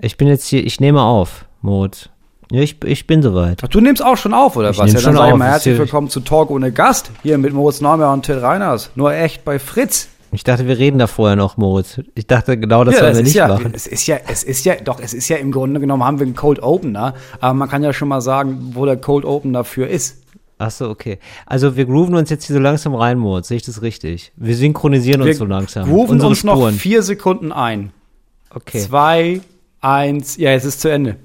Ich bin jetzt hier, ich nehme auf, Moritz. Ja, ich, ich bin soweit. Ach, du nimmst auch schon auf, oder Ich was? Ja, dann schon sag ich auf, mal herzlich willkommen zu Talk ohne Gast. Hier mit Moritz Neumer und Till Reiners. Nur echt bei Fritz. Ich dachte, wir reden da vorher noch, Moritz. Ich dachte, genau das ja, das wir nicht ja, machen. es ist ja, es ist ja, doch, es ist ja im Grunde genommen haben wir einen Cold Opener, aber man kann ja schon mal sagen, wo der Cold Opener für ist. Ach so, okay. Also wir grooven uns jetzt hier so langsam rein, Moritz. Sehe ich das richtig? Wir synchronisieren uns Wir so langsam. rufen Unsere uns noch Spuren. vier Sekunden ein. Okay. Zwei, eins, ja, es ist zu Ende.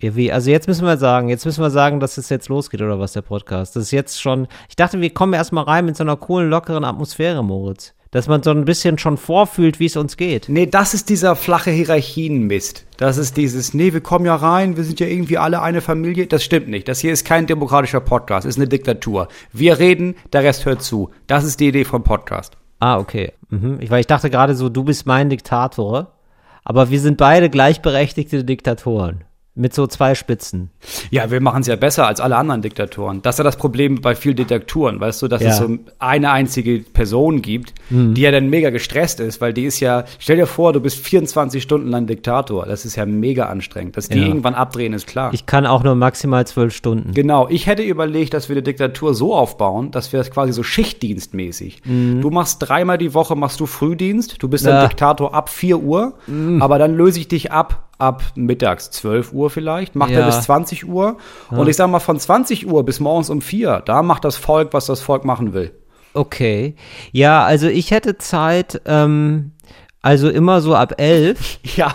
Ja, wie? Also jetzt müssen wir sagen, jetzt müssen wir sagen, dass es jetzt losgeht oder was der Podcast. Das ist jetzt schon. Ich dachte, wir kommen erstmal rein mit so einer coolen, lockeren Atmosphäre, Moritz. Dass man so ein bisschen schon vorfühlt, wie es uns geht. Nee, das ist dieser flache Hierarchienmist. Das ist dieses, nee, wir kommen ja rein, wir sind ja irgendwie alle eine Familie. Das stimmt nicht. Das hier ist kein demokratischer Podcast, ist eine Diktatur. Wir reden, der Rest hört zu. Das ist die Idee vom Podcast. Ah, okay. Mhm. Ich, weil ich dachte gerade so, du bist mein Diktator. Aber wir sind beide gleichberechtigte Diktatoren. Mit so zwei Spitzen. Ja, wir machen es ja besser als alle anderen Diktatoren. Das ist ja das Problem bei vielen Diktaturen, weißt du, dass Ja. es so eine einzige Person gibt, die ja dann mega gestresst ist, weil die ist ja, stell dir vor, du bist 24 Stunden lang Diktator. Das ist ja mega anstrengend. Dass die Ja. irgendwann abdrehen, ist klar. Ich kann auch nur maximal zwölf Stunden. Genau, ich hätte überlegt, dass wir die Diktatur so aufbauen, dass wir das quasi so schichtdienstmäßig. Du machst dreimal die Woche machst du Frühdienst, du bist dann Ja. Diktator ab 4 Uhr, aber dann löse ich dich ab ab mittags 12 Uhr vielleicht, macht er Ja. bis 20 Uhr und ich sag mal von 20 Uhr bis morgens um 4, da macht das Volk, was das Volk machen will. Okay. Ja, also ich hätte Zeit, ähm, also immer so ab elf. Ja,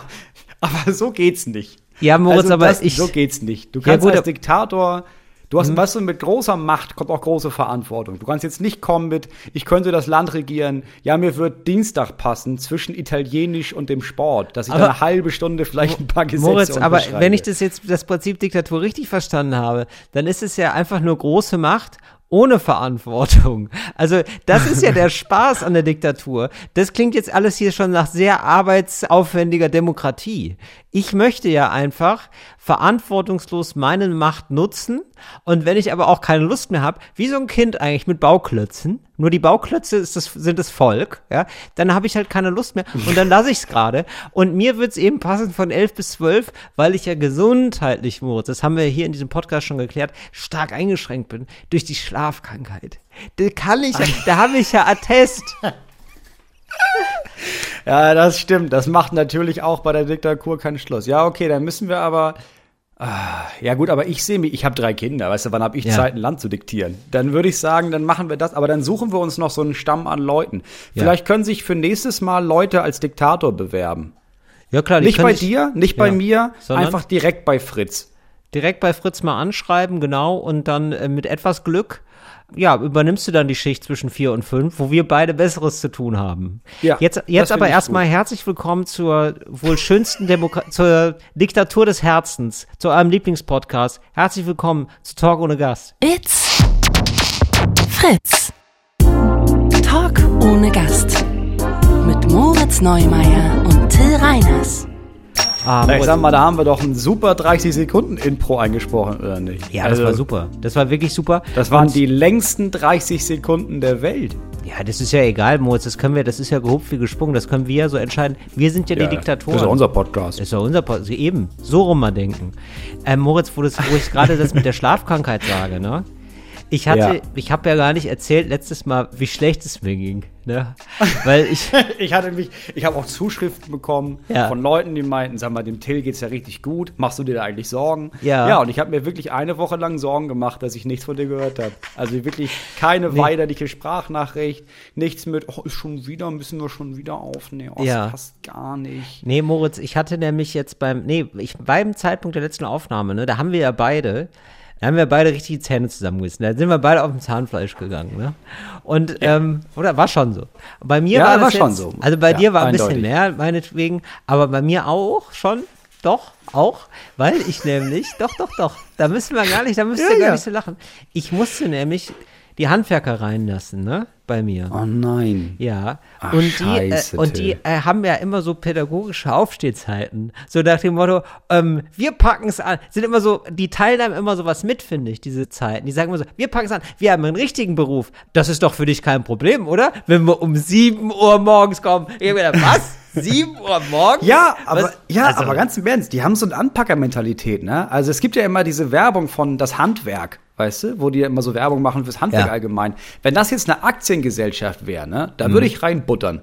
aber so geht's nicht. Ja, Moritz, also aber das, ich. so geht's nicht. Du Ja, kannst gut, als aber- Diktator, du hast, weißt du, mit großer Macht kommt auch große Verantwortung. Du kannst jetzt nicht kommen mit, ich könnte das Land regieren. Ja, mir wird Dienstag passen zwischen Italienisch und dem Sport, dass ich Aber- eine halbe Stunde vielleicht ein paar Gesetze Moritz, aber wenn ich das jetzt, das Prinzip Diktatur richtig verstanden habe, dann ist es ja einfach nur große Macht ohne Verantwortung. Also, das ist ja der Spaß an der Diktatur. Das klingt jetzt alles hier schon nach sehr arbeitsaufwendiger Demokratie. Ich möchte ja einfach verantwortungslos meine Macht nutzen und wenn ich aber auch keine Lust mehr habe, wie so ein Kind eigentlich mit Bauklötzen, nur die Bauklötze das, sind das Volk, ja, dann habe ich halt keine Lust mehr und dann lasse ich es gerade und mir wird es eben passen von 11 bis 12, weil ich ja gesundheitlich, Moritz, das haben wir hier in diesem Podcast schon geklärt, stark eingeschränkt bin durch die Schlafkrankheit. Da kann ich, da habe ich ja Attest. Ja, das stimmt. Das macht natürlich auch bei der Diktatur keinen Schluss. Ja, okay, dann müssen wir aber. Ah, ja gut, aber ich sehe mich, ich habe drei Kinder, weißt du, wann habe ich Ja. Zeit, ein Land zu diktieren? Dann würde ich sagen, dann machen wir das, aber dann suchen wir uns noch so einen Stamm an Leuten. Ja. Vielleicht können sich für nächstes Mal Leute als Diktator bewerben. Ja klar, Nicht bei sich dir, nicht bei Ja. mir, Sondern? einfach direkt bei Fritz. direkt bei Fritz mal anschreiben, genau, und dann äh, mit etwas Glück, ja, übernimmst du dann die Schicht zwischen vier und fünf, wo wir beide Besseres zu tun haben. Ja, jetzt jetzt aber erstmal herzlich willkommen zur wohl schönsten Demokratie, zur Diktatur des Herzens, zu eurem Lieblingspodcast. Herzlich willkommen zu Talk ohne Gast. It's Fritz. Talk ohne Gast. Mit Moritz Neumeier und Till Reiners. Ah, Na, ich sag mal, da haben wir doch ein super 30 Sekunden Intro eingesprochen, oder nicht? ja, das Also, war super. Das war wirklich super. Das waren Und- die längsten 30 Sekunden der Welt. Ja, das ist ja egal, Moritz. Das können wir, das ist ja gehupft wie gesprungen. Das können wir ja so entscheiden. Wir sind ja, die Diktatoren. Das ist ja unser Podcast. Das ist ja unser Podcast. Eben, so rum mal denken. Ähm, Moritz, wo, das, wo ich gerade das mit der Schlafkrankheit sage, ne? Ich hatte, Ja. ich habe ja gar nicht erzählt letztes Mal, wie schlecht es mir ging, ne? Weil ich, Ich hatte mich, ich habe auch Zuschriften bekommen Ja. von Leuten, die meinten, sag mal, dem Till geht's ja richtig gut. Machst du dir da eigentlich Sorgen? Ja. Ja, und ich habe mir wirklich eine Woche lang Sorgen gemacht, dass ich nichts von dir gehört habe. Also wirklich keine weinerliche Sprachnachricht, nichts mit, oh, ist schon wieder, müssen wir schon wieder aufnehmen. Oh, Ja. das passt gar nicht. nee, Moritz, ich hatte nämlich jetzt beim, nee, ich, beim Zeitpunkt der letzten Aufnahme, ne, da haben wir ja beide, da haben wir beide richtig die Zähne zusammengebissen. Da sind wir beide auf dem Zahnfleisch gegangen, ne? Und, ähm, oder war schon so. Bei mir Ja, war das war schon jetzt, so. Also bei Ja, dir war ein bisschen mehr, meinetwegen, aber bei mir auch schon. Doch, auch, weil ich nämlich, doch, doch, doch, da müssen wir gar nicht, da müsst ihr Ja, gar ja. nicht so lachen. Ich musste nämlich die Handwerker reinlassen, ne? bei mir. Oh nein. Ja, Ach, und die, scheiße, äh, und die äh, haben ja immer so pädagogische Aufstehzeiten. So nach dem Motto, ähm, wir packen es an. Sind immer so, die teilnehmen immer so was mit, finde ich, diese Zeiten. Die sagen immer so, wir packen es an, wir haben einen richtigen Beruf. Das ist doch für dich kein Problem, oder? Wenn wir um 7 Uhr morgens kommen. Ich hab gedacht, was? 7 Uhr morgens? Ja, aber, Was? ja, Also- aber ganz im Ernst, die haben so eine Anpackermentalität, ne? Also es gibt ja immer diese Werbung von das Handwerk, weißt du, wo die ja immer so Werbung machen fürs Handwerk Ja. allgemein. Wenn das jetzt eine Aktiengesellschaft wäre, ne, da Mhm. würde ich reinbuttern.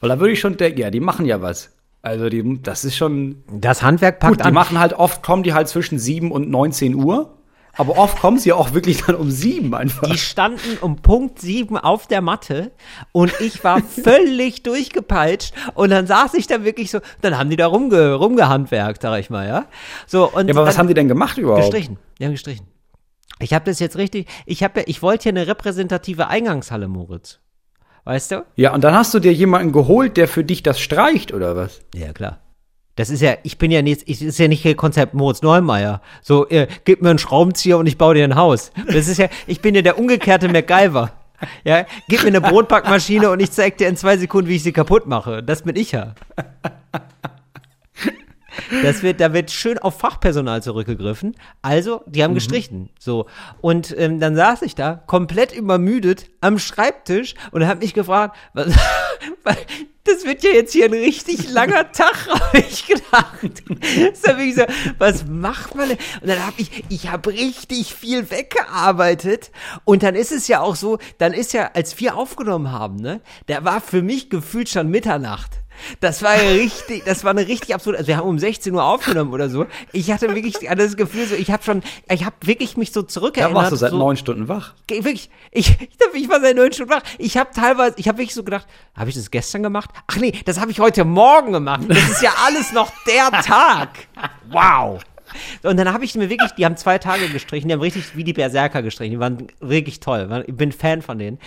Weil da würde ich schon denken, ja, die machen ja was. Also die, das ist schon, Das Handwerk packt gut, die an. machen halt oft, kommen die halt zwischen 7 und 19 Uhr. Aber oft kommen sie auch wirklich dann um 7 einfach. Die standen um Punkt 7 auf der Matte und ich war völlig durchgepeitscht und dann saß ich da wirklich so, dann haben die da rumge, rumgehandwerkt, sag ich mal, ja. So, und ja, aber was haben die denn gemacht überhaupt? Gestrichen. Die haben gestrichen. Ich habe das jetzt richtig, ich habe ja, ich wollte hier eine repräsentative Eingangshalle, Moritz. Weißt du? Ja, und dann hast du dir jemanden geholt, der für dich das streicht, oder was? Ja, klar. Das ist ja, ich bin ja nicht, ich ist ja nicht hier Konzept Moritz Neumeier. So, äh, gib mir einen Schraubenzieher und ich baue dir ein Haus. Das ist ja, ich bin ja der umgekehrte MacGyver. Ja, gib mir eine Brotbackmaschine und ich zeig dir in zwei Sekunden, wie ich sie kaputt mache. Das bin ich ja. Das wird, da wird schön auf Fachpersonal zurückgegriffen. Also, die haben gestrichen. So. Und ähm, dann saß ich da, komplett übermüdet, am Schreibtisch und habe mich gefragt, was, das wird ja jetzt hier ein richtig langer Tag, habe ich gedacht. Das hab ich so, was macht man denn? Und dann habe ich, ich habe richtig viel weggearbeitet. Und dann ist es ja auch so, dann ist ja, als wir aufgenommen haben, ne, der war für mich gefühlt schon Mitternacht. Das war ja richtig, das war eine richtig absurd. Also wir haben um 16 Uhr aufgenommen oder so. Ich hatte wirklich das Gefühl, so, ich habe schon, ich habe wirklich mich so Da zurückerinnert. warst du seit so, neun Stunden wach. Wirklich, ich, ich war seit neun Stunden wach. Ich habe teilweise, ich habe wirklich so gedacht, habe ich das gestern gemacht? Ach nee, das habe ich heute Morgen gemacht. Das ist ja alles noch der Tag. Wow. Und dann habe ich mir wirklich, die haben zwei Tage gestrichen, die haben richtig wie die Berserker gestrichen, die waren wirklich toll. Ich bin Fan von denen.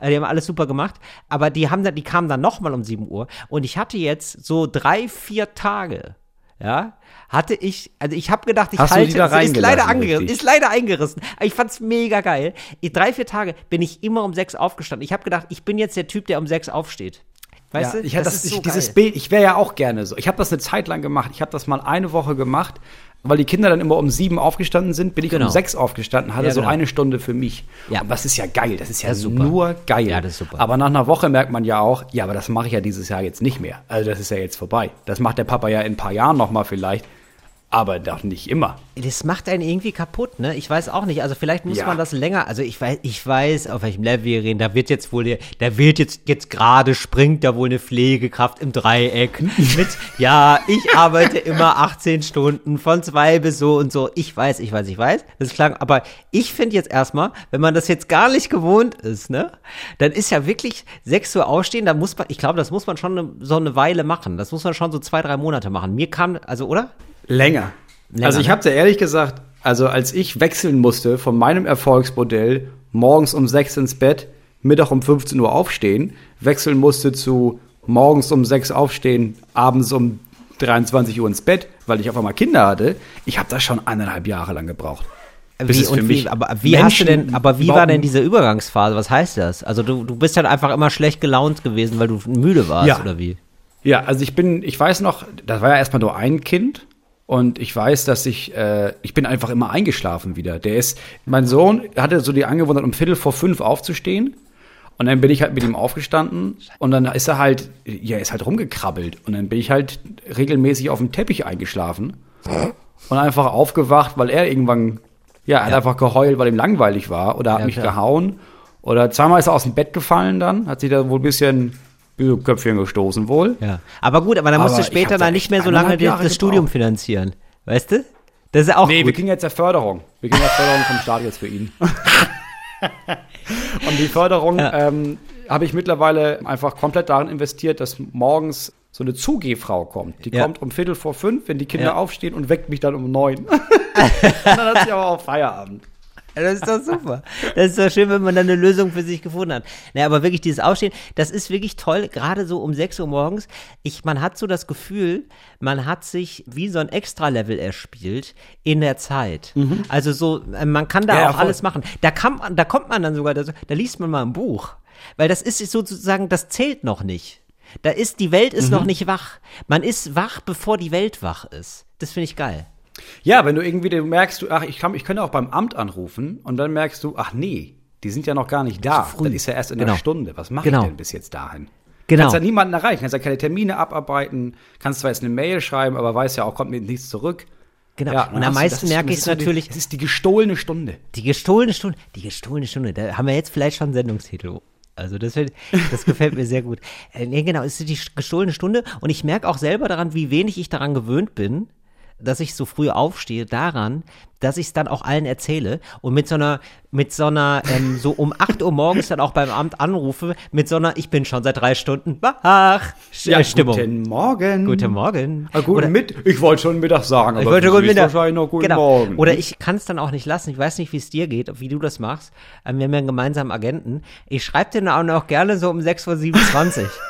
Äh, Die haben alles super gemacht. Aber die haben dann, die kamen dann nochmal um 7 Uhr. Und ich hatte jetzt so drei, vier Tage, ja, hatte ich, also ich habe gedacht, ich Hast halte, ist leider angerissen, richtig? ist leider eingerissen. Ich fand's mega geil. Ich, drei, vier Tage bin ich immer um sechs aufgestanden. Ich habe gedacht, ich bin jetzt der Typ, der um sechs aufsteht. Weißt ja, du? ich hatte das, ist ich, so dieses geil. Bild, ich wäre ja auch gerne so. Ich habe das eine Zeit lang gemacht. Ich habe das mal eine Woche gemacht, weil die Kinder dann immer um sieben aufgestanden sind, bin ich Genau. um sechs aufgestanden, hatte Ja, so genau. eine Stunde für mich. Ja. Und das ist ja geil, das ist ja Das ist super. nur geil. Ja, das ist super. Aber nach einer Woche merkt man ja auch, ja, aber das mache ich ja dieses Jahr jetzt nicht mehr. Also das ist ja jetzt vorbei. Das macht der Papa ja in ein paar Jahren noch mal vielleicht, aber doch nicht immer. Das macht einen irgendwie kaputt, ne? Ich weiß auch nicht. Also vielleicht muss Ja. man das länger. Also ich weiß, ich weiß, auf welchem Level wir reden. Da wird jetzt wohl, der, da wird jetzt jetzt gerade springt da wohl eine Pflegekraft im Dreieck mit. Ja, ich arbeite immer 18 Stunden von zwei bis so und so. Ich weiß, ich weiß, ich weiß. Das klang. Aber ich finde jetzt erstmal, wenn man das jetzt gar nicht gewohnt ist, ne, dann ist ja wirklich 6 Uhr aufstehen. Da muss man, ich glaube, das muss man schon eine, so eine Weile machen. Das muss man schon so zwei, drei Monate machen. Mir kam, also oder? Länger. Länger, also ich ne? habe dir ehrlich gesagt, also als ich wechseln musste von meinem Erfolgsmodell, morgens um 6 ins Bett, Mittag um 15 Uhr aufstehen, wechseln musste zu morgens um 6 aufstehen, abends um 23 Uhr ins Bett, weil ich auf einmal Kinder hatte, ich habe das schon eineinhalb Jahre lang gebraucht. Wie, und wie, aber wie hast du denn, aber wie war denn diese Übergangsphase? Was heißt das? Also du, du bist dann einfach immer schlecht gelaunt gewesen, weil du müde warst, Ja. oder wie? Ja, also ich bin, ich weiß noch, das war ja erstmal nur ein Kind und ich weiß, dass ich, äh, ich bin einfach immer eingeschlafen wieder. Der ist, mein Sohn hatte so die Angewohnheit, um Viertel vor fünf aufzustehen und dann bin ich halt mit ihm aufgestanden und dann ist er halt, ja, ist halt rumgekrabbelt und dann bin ich halt regelmäßig auf dem Teppich eingeschlafen und einfach aufgewacht, weil er irgendwann, ja, er hat Ja. einfach geheult, weil ihm langweilig war oder hat Ja, mich klar. gehauen oder zweimal ist er aus dem Bett gefallen dann, hat sich da wohl ein bisschen, Köpfchen gestoßen wohl. Ja. Aber gut, aber dann musst Aber du später dann nicht mehr so lange das, das Studium finanzieren. Weißt du? Das ist auch Nee, wir gut. kriegen jetzt ja Förderung. Wir kriegen ja Förderung vom Staat jetzt für ihn. Und die Förderung Ja. ähm, habe ich mittlerweile einfach komplett darin investiert, dass morgens so eine Zugehfrau kommt. Die Ja. kommt um Viertel vor fünf, wenn die Kinder Ja. aufstehen und weckt mich dann um neun. und dann hat sie aber auch Feierabend. Das ist doch super. Das ist doch schön, wenn man dann eine Lösung für sich gefunden hat. Naja, aber wirklich dieses Aufstehen, das ist wirklich toll, gerade so um 6 Uhr morgens. Ich, man hat so das Gefühl, man hat sich wie so ein Extra-Level erspielt in der Zeit. Also so, äh, man kann da Ja, auch voll. alles machen. Da, kann man, da kommt man dann sogar, da, da liest man mal ein Buch. Weil das ist sozusagen, das zählt noch nicht. Da ist, die Welt ist Mhm. noch nicht wach. Man ist wach, bevor die Welt wach ist. Das finde ich geil. Ja, wenn du irgendwie du merkst, du, ach, ich, kann, ich könnte auch beim Amt anrufen und dann merkst du, ach nee, die sind ja noch gar nicht da. Das ist ja erst in Genau. einer Stunde. Was mache Genau. ich denn bis jetzt dahin? Genau. Kannst ja niemanden erreichen, kannst ja keine Termine abarbeiten, kannst zwar jetzt eine Mail schreiben, aber weißt ja auch, kommt mir nichts zurück. Genau. Ja, und dann am du- meisten merke ich es natürlich, Es ist die gestohlene Stunde. Die gestohlene Stunde, die gestohlene Stunde, da haben wir jetzt vielleicht schon einen Sendungstitel. Also das, wird- das gefällt mir sehr gut. Äh, nee, genau, es ist die gestohlene Stunde und ich merke auch selber daran, wie wenig ich daran gewöhnt bin, dass ich so früh aufstehe, daran, dass ich es dann auch allen erzähle und mit so einer, mit so einer, ähm, so um 8 Uhr morgens dann auch beim Amt anrufe, mit so einer, ich bin schon seit drei Stunden wach, Sch- Stimmung. Guten Morgen. Guten Morgen. Ah, guten Oder- Mitt ich wollte schon Mittag sagen, aber ich wollte guten Mittag. wahrscheinlich noch guten genau. Morgen. Oder ich kann es dann auch nicht lassen. Ich weiß nicht, wie es dir geht, wie du das machst. Ähm, Wir haben ja einen gemeinsamen Agenten. Ich schreibe dir auch noch gerne so um 6.27 Uhr.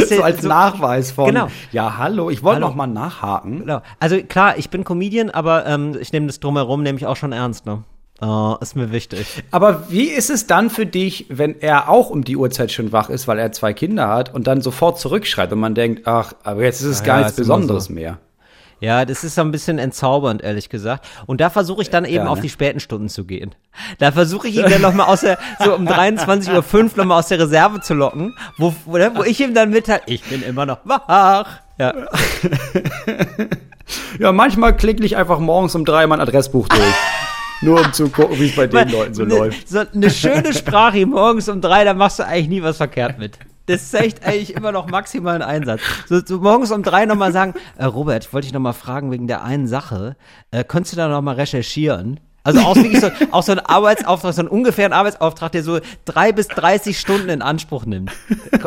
Das so als so- Nachweis von, Genau. ja, hallo, ich wollte noch mal nachhaken. Genau. Also klar, ich bin Comedian, aber ähm, ich nehme das drumherum nämlich auch schon ernst. Ne? Oh, ist mir wichtig. Aber wie ist es dann für dich, wenn er auch um die Uhrzeit schon wach ist, weil er zwei Kinder hat und dann sofort zurückschreibt und man denkt, ach, aber jetzt ist es Ja, gar ja, nichts Besonderes so. mehr. Ja, das ist so ein bisschen entzaubernd, ehrlich gesagt. Und da versuche ich dann eben Ja, auf ne? die späten Stunden zu gehen. Da versuche ich ihn dann nochmal aus der, so um 23.05 Uhr nochmal aus der Reserve zu locken, wo, wo, ne, wo ich ihm dann mitteile, ich bin immer noch wach. Ja. Ja, manchmal klicke ich einfach morgens um drei mein Adressbuch durch. Nur um zu gucken, wie es bei den Leuten so ne, läuft. So eine schöne Sprache morgens um drei, da machst du eigentlich nie was verkehrt mit. Das zeigt eigentlich immer noch maximalen Einsatz. So, so morgens um drei nochmal sagen, äh, Robert, ich wollte dich nochmal fragen wegen der einen Sache. Äh, könntest du da nochmal recherchieren? Also auch so, auch so ein Arbeitsauftrag, so einen ungefähren Arbeitsauftrag, der so drei bis 30 Stunden in Anspruch nimmt.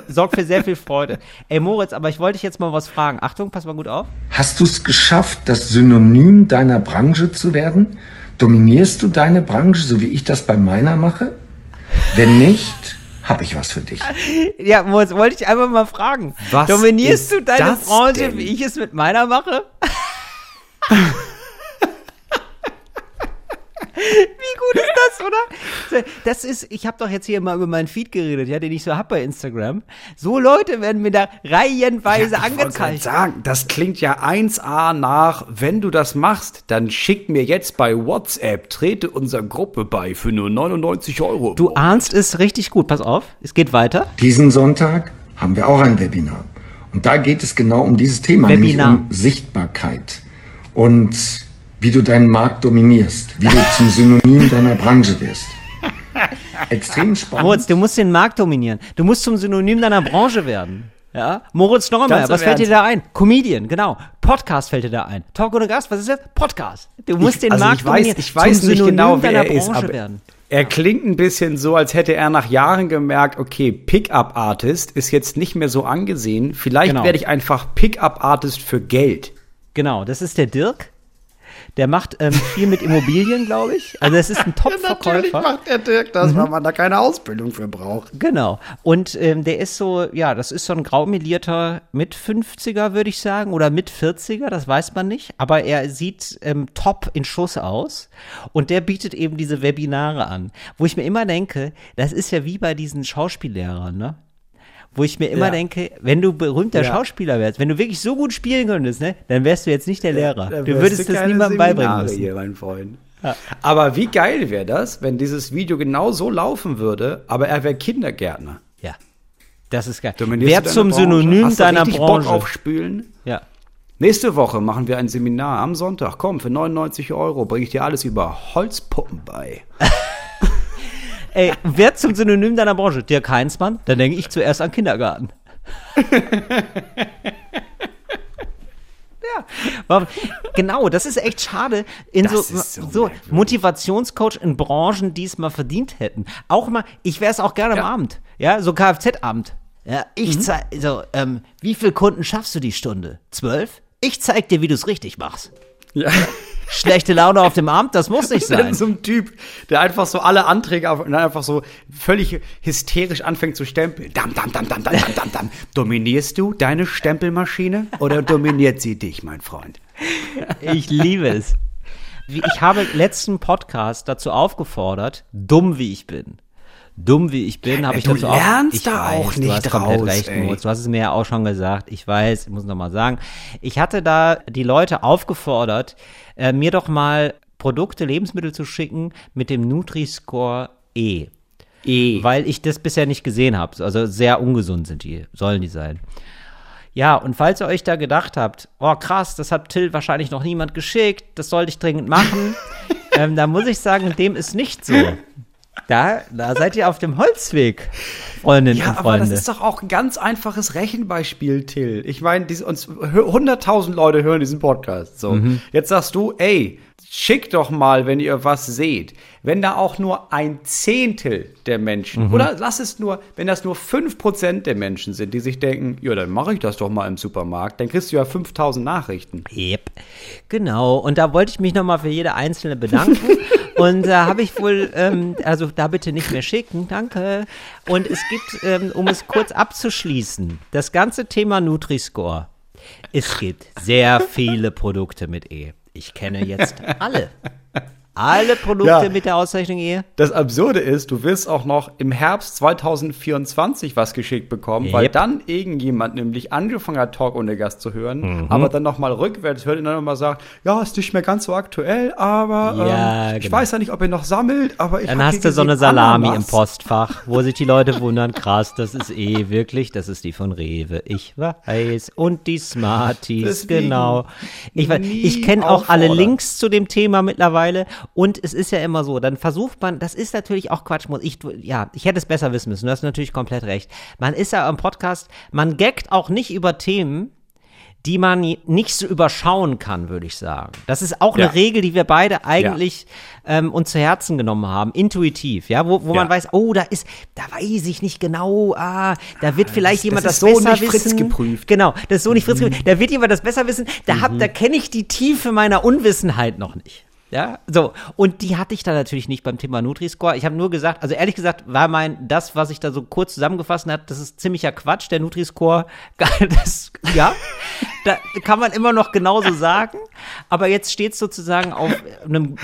Sorgt für sehr viel Freude. Ey Moritz, aber ich wollte dich jetzt mal was fragen. Achtung, pass mal gut auf. Hast du es geschafft, das Synonym deiner Branche zu werden? Dominierst du deine Branche, so wie ich das bei meiner mache? Wenn nicht, habe ich was für dich. Ja, Moritz, wollte ich einfach mal fragen. Was Dominierst du deine Branche, denn? wie ich es mit meiner mache? Wie gut ist das, oder? Das ist, ich habe doch jetzt hier mal über meinen Feed geredet, ja, den ich so hab bei Instagram. So Leute werden mir da reihenweise ich wollte gerade angezeigt. sagen, das klingt ja 1A nach, wenn du das machst, dann schick mir jetzt bei WhatsApp, trete unserer Gruppe bei für nur 99 Euro. Du ahnst es richtig gut. Pass auf, es geht weiter. Diesen Sonntag haben wir auch ein Webinar. Und da geht es genau um dieses Thema, Webinar. nämlich um Sichtbarkeit und wie du deinen Markt dominierst, wie du zum Synonym deiner Branche wirst. Extrem spannend. Moritz, du musst den Markt dominieren. Du musst zum Synonym deiner Branche werden. Ja? Moritz Neumeier, was fällt dir da ein? Comedian, genau. Podcast fällt dir da ein. Talk ohne Gast, was ist das? Podcast. Du musst ich, den also Markt ich weiß, dominieren. ich weiß zum nicht Synonym genau, wer deiner er ist, Branche aber werden. er klingt ein bisschen so, als hätte er nach Jahren gemerkt, okay, Pickup-Artist ist jetzt nicht mehr so angesehen. Vielleicht Genau. werde ich einfach Pickup-Artist für Geld. Genau, das ist der Dirk. Der macht ähm, viel mit Immobilien, glaube ich. Also das ist ein Top-Verkäufer. macht der Dirk das, weil man da keine Ausbildung für braucht. Genau. Und ähm, der ist so, ja, das ist so ein graumelierter mit 50er, würde ich sagen, oder mit 40er, das weiß man nicht. Aber er sieht ähm, top in Schuss aus. Und der bietet eben diese Webinare an, wo ich mir immer denke, das ist ja wie bei diesen Schauspiellehrern, ne? Wo ich mir immer Ja. denke, wenn du berühmter Ja. Schauspieler wärst, wenn du wirklich so gut spielen könntest, ne, dann wärst du jetzt nicht der Lehrer. Da du würdest das keine niemandem beibringen Seminare müssen. Hier, mein Freund. Aber wie geil wäre das, wenn dieses Video genau so laufen würde, aber er wäre Kindergärtner. Ja. Das ist geil. Wer du zum Branche? Synonym Hast du deiner Branche. Bock auf Spülen? Ja. Nächste Woche machen wir ein Seminar am Sonntag. Komm, für 99 Euro bringe ich dir alles über Holzpuppen bei. Ey, wer zum Synonym deiner Branche? Dirk Heinzmann? Dann denke ich zuerst an Kindergarten. ja, genau, das ist echt schade. In Das so, ist so so. Motivationscoach in Branchen, die es mal verdient hätten. Auch mal, ich wäre es auch gerne Ja. am Abend. Ja, so Kfz-Amt. Ja, ich zeig, so, ähm, wie viele Kunden schaffst du die Stunde? Zwölf? Ich zeig dir, wie du es richtig machst. Ja. Schlechte Laune auf dem Abend, das muss nicht sein. so ein Typ, der einfach so alle Anträge auf, und dann einfach so völlig hysterisch anfängt zu stempeln. Dam, dam, dam, dam, dam, dam, dam, dam. Dominierst du deine Stempelmaschine oder dominiert sie dich, mein Freund? Ich liebe es. Ich habe letzten Podcast dazu aufgefordert, dumm wie ich bin, dumm wie ich bin, habe ich du dazu auch. lernst ich da auch du nicht hast komplett raus, recht. Du hast es mir ja auch schon gesagt. Ich weiß, ich muss noch mal sagen. Ich hatte da die Leute aufgefordert, äh, mir doch mal Produkte, Lebensmittel zu schicken mit dem Nutri-Score E. E. Weil ich das bisher nicht gesehen habe. Also sehr ungesund sind die, sollen die sein. Ja, und falls ihr euch da gedacht habt, oh krass, das hat Till wahrscheinlich noch niemand geschickt, das sollte ich dringend machen, ähm, da muss ich sagen, dem ist nicht so. Da, da seid ihr auf dem Holzweg, Freundinnen Ja, und aber Freunde. das ist doch auch ein ganz einfaches Rechenbeispiel, Till. Ich meine, uns hö- 100.000 Leute hören diesen Podcast. So, Mhm. jetzt sagst du, ey, schickt doch mal, wenn ihr was seht. Wenn da auch nur ein Zehntel der Menschen, Mhm. oder lass es nur, wenn das nur 5% der Menschen sind, die sich denken, ja, dann mache ich das doch mal im Supermarkt, dann kriegst du ja 5000 Nachrichten. Yep. Genau, und da wollte ich mich nochmal für jede Einzelne bedanken. und da habe ich wohl, ähm, also da bitte nicht mehr schicken, danke. Und es gibt, ähm, um es kurz abzuschließen, das ganze Thema Nutri-Score. Es gibt sehr viele Produkte mit E. Ich kenne jetzt alle. Alle Produkte Ja. mit der Auszeichnung E. Das Absurde ist, du wirst auch noch im Herbst 2024 was geschickt bekommen, weil Yep. dann irgendjemand nämlich angefangen hat, Talk ohne Gast zu hören, Mhm. aber dann nochmal rückwärts hört und dann nochmal sagt, ja, ist nicht mehr ganz so aktuell, aber Ja, ähm, ich genau. weiß ja nicht, ob ihr noch sammelt, aber ich Dann hast du so eine Salami Ananas. im Postfach, wo sich die Leute wundern, krass, das ist eh wirklich, das ist die von Rewe. Ich weiß. Und die Smarties, Deswegen genau. Ich, weiß- ich kenne auch alle. Links zu dem Thema mittlerweile. Und es ist ja immer so, dann versucht man, das ist natürlich auch Quatsch, muss ich, ja, ich hätte es besser wissen müssen, du hast natürlich komplett recht. Man ist ja am Podcast, man gaggt auch nicht über Themen, die man nicht so überschauen kann, würde ich sagen. Das ist auch Ja. eine Regel, die wir beide eigentlich ähm, uns zu Herzen genommen haben, intuitiv, ja, wo, wo man Ja. weiß, oh, da ist, da weiß ich nicht genau, ah, da wird vielleicht das jemand das, ist so besser nicht Fritz wissen. geprüft. Genau, das ist so nicht Fritz geprüft. Da wird jemand das besser wissen. Da hab, Mhm. da kenne ich die Tiefe meiner Unwissenheit noch nicht. Ja, so. Und die hatte ich da natürlich nicht beim Thema Nutri-Score. Ich habe nur gesagt, also ehrlich gesagt, war mein, das, was ich da so kurz zusammengefasst hat, das ist ziemlicher Quatsch, der Nutri-Score. Das, ja, da kann man immer noch genauso sagen. Aber jetzt steht sozusagen auf einem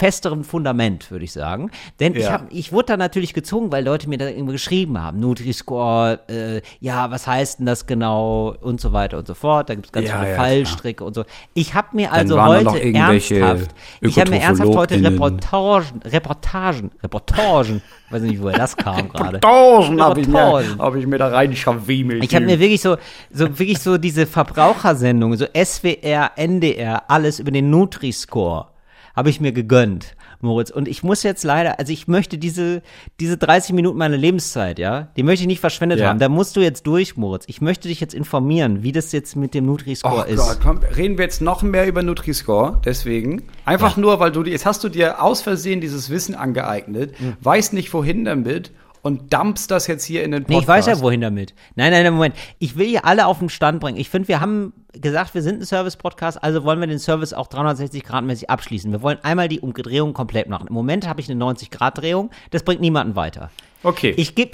festeren Fundament, würde ich sagen. Denn ich, Ja. hab, ich wurde da natürlich gezogen, weil Leute mir da irgendwie geschrieben haben, Nutri-Score, äh, ja, was heißt denn das genau und so weiter und so fort. Da gibt es ganz Ja, viele ja, Fallstricke und so. Ich habe mir also heute ernsthaft, ich habe mir ernsthaft heute. Reportagen, Reportagen, Reportagen, weiß nicht, woher das kam gerade. Tausend habe ich, mir- Reportagen. hab ich mir da reinschawemelt. Ich habe mir wirklich so, so wirklich so diese Verbrauchersendungen, so SWR, NDR, alles über den Nutri-Score habe ich mir gegönnt, Moritz. Und ich muss jetzt leider, also ich möchte diese, diese 30 Minuten meiner Lebenszeit, ja, die möchte ich nicht verschwendet Ja. haben. Da musst du jetzt durch, Moritz. Ich möchte dich jetzt informieren, wie das jetzt mit dem Nutri-Score Oh ist. Gott, komm, reden wir jetzt noch mehr über Nutri-Score, deswegen. Einfach nur, weil du, jetzt hast du dir aus Versehen dieses Wissen angeeignet, Hm. weißt nicht wohin damit und dumpst das jetzt hier in den Nee, Podcast. ich weiß ja, wohin damit. Nein, nein, nein, Moment. Ich will hier alle auf den Stand bringen. Ich finde, wir haben gesagt, wir sind ein Service-Podcast, also wollen wir den Service auch 360-Grad-mäßig abschließen. Wir wollen einmal die Umdrehung komplett machen. Im Moment habe ich eine 90-Grad-Drehung. Das bringt niemanden weiter. Okay. Ich gebe,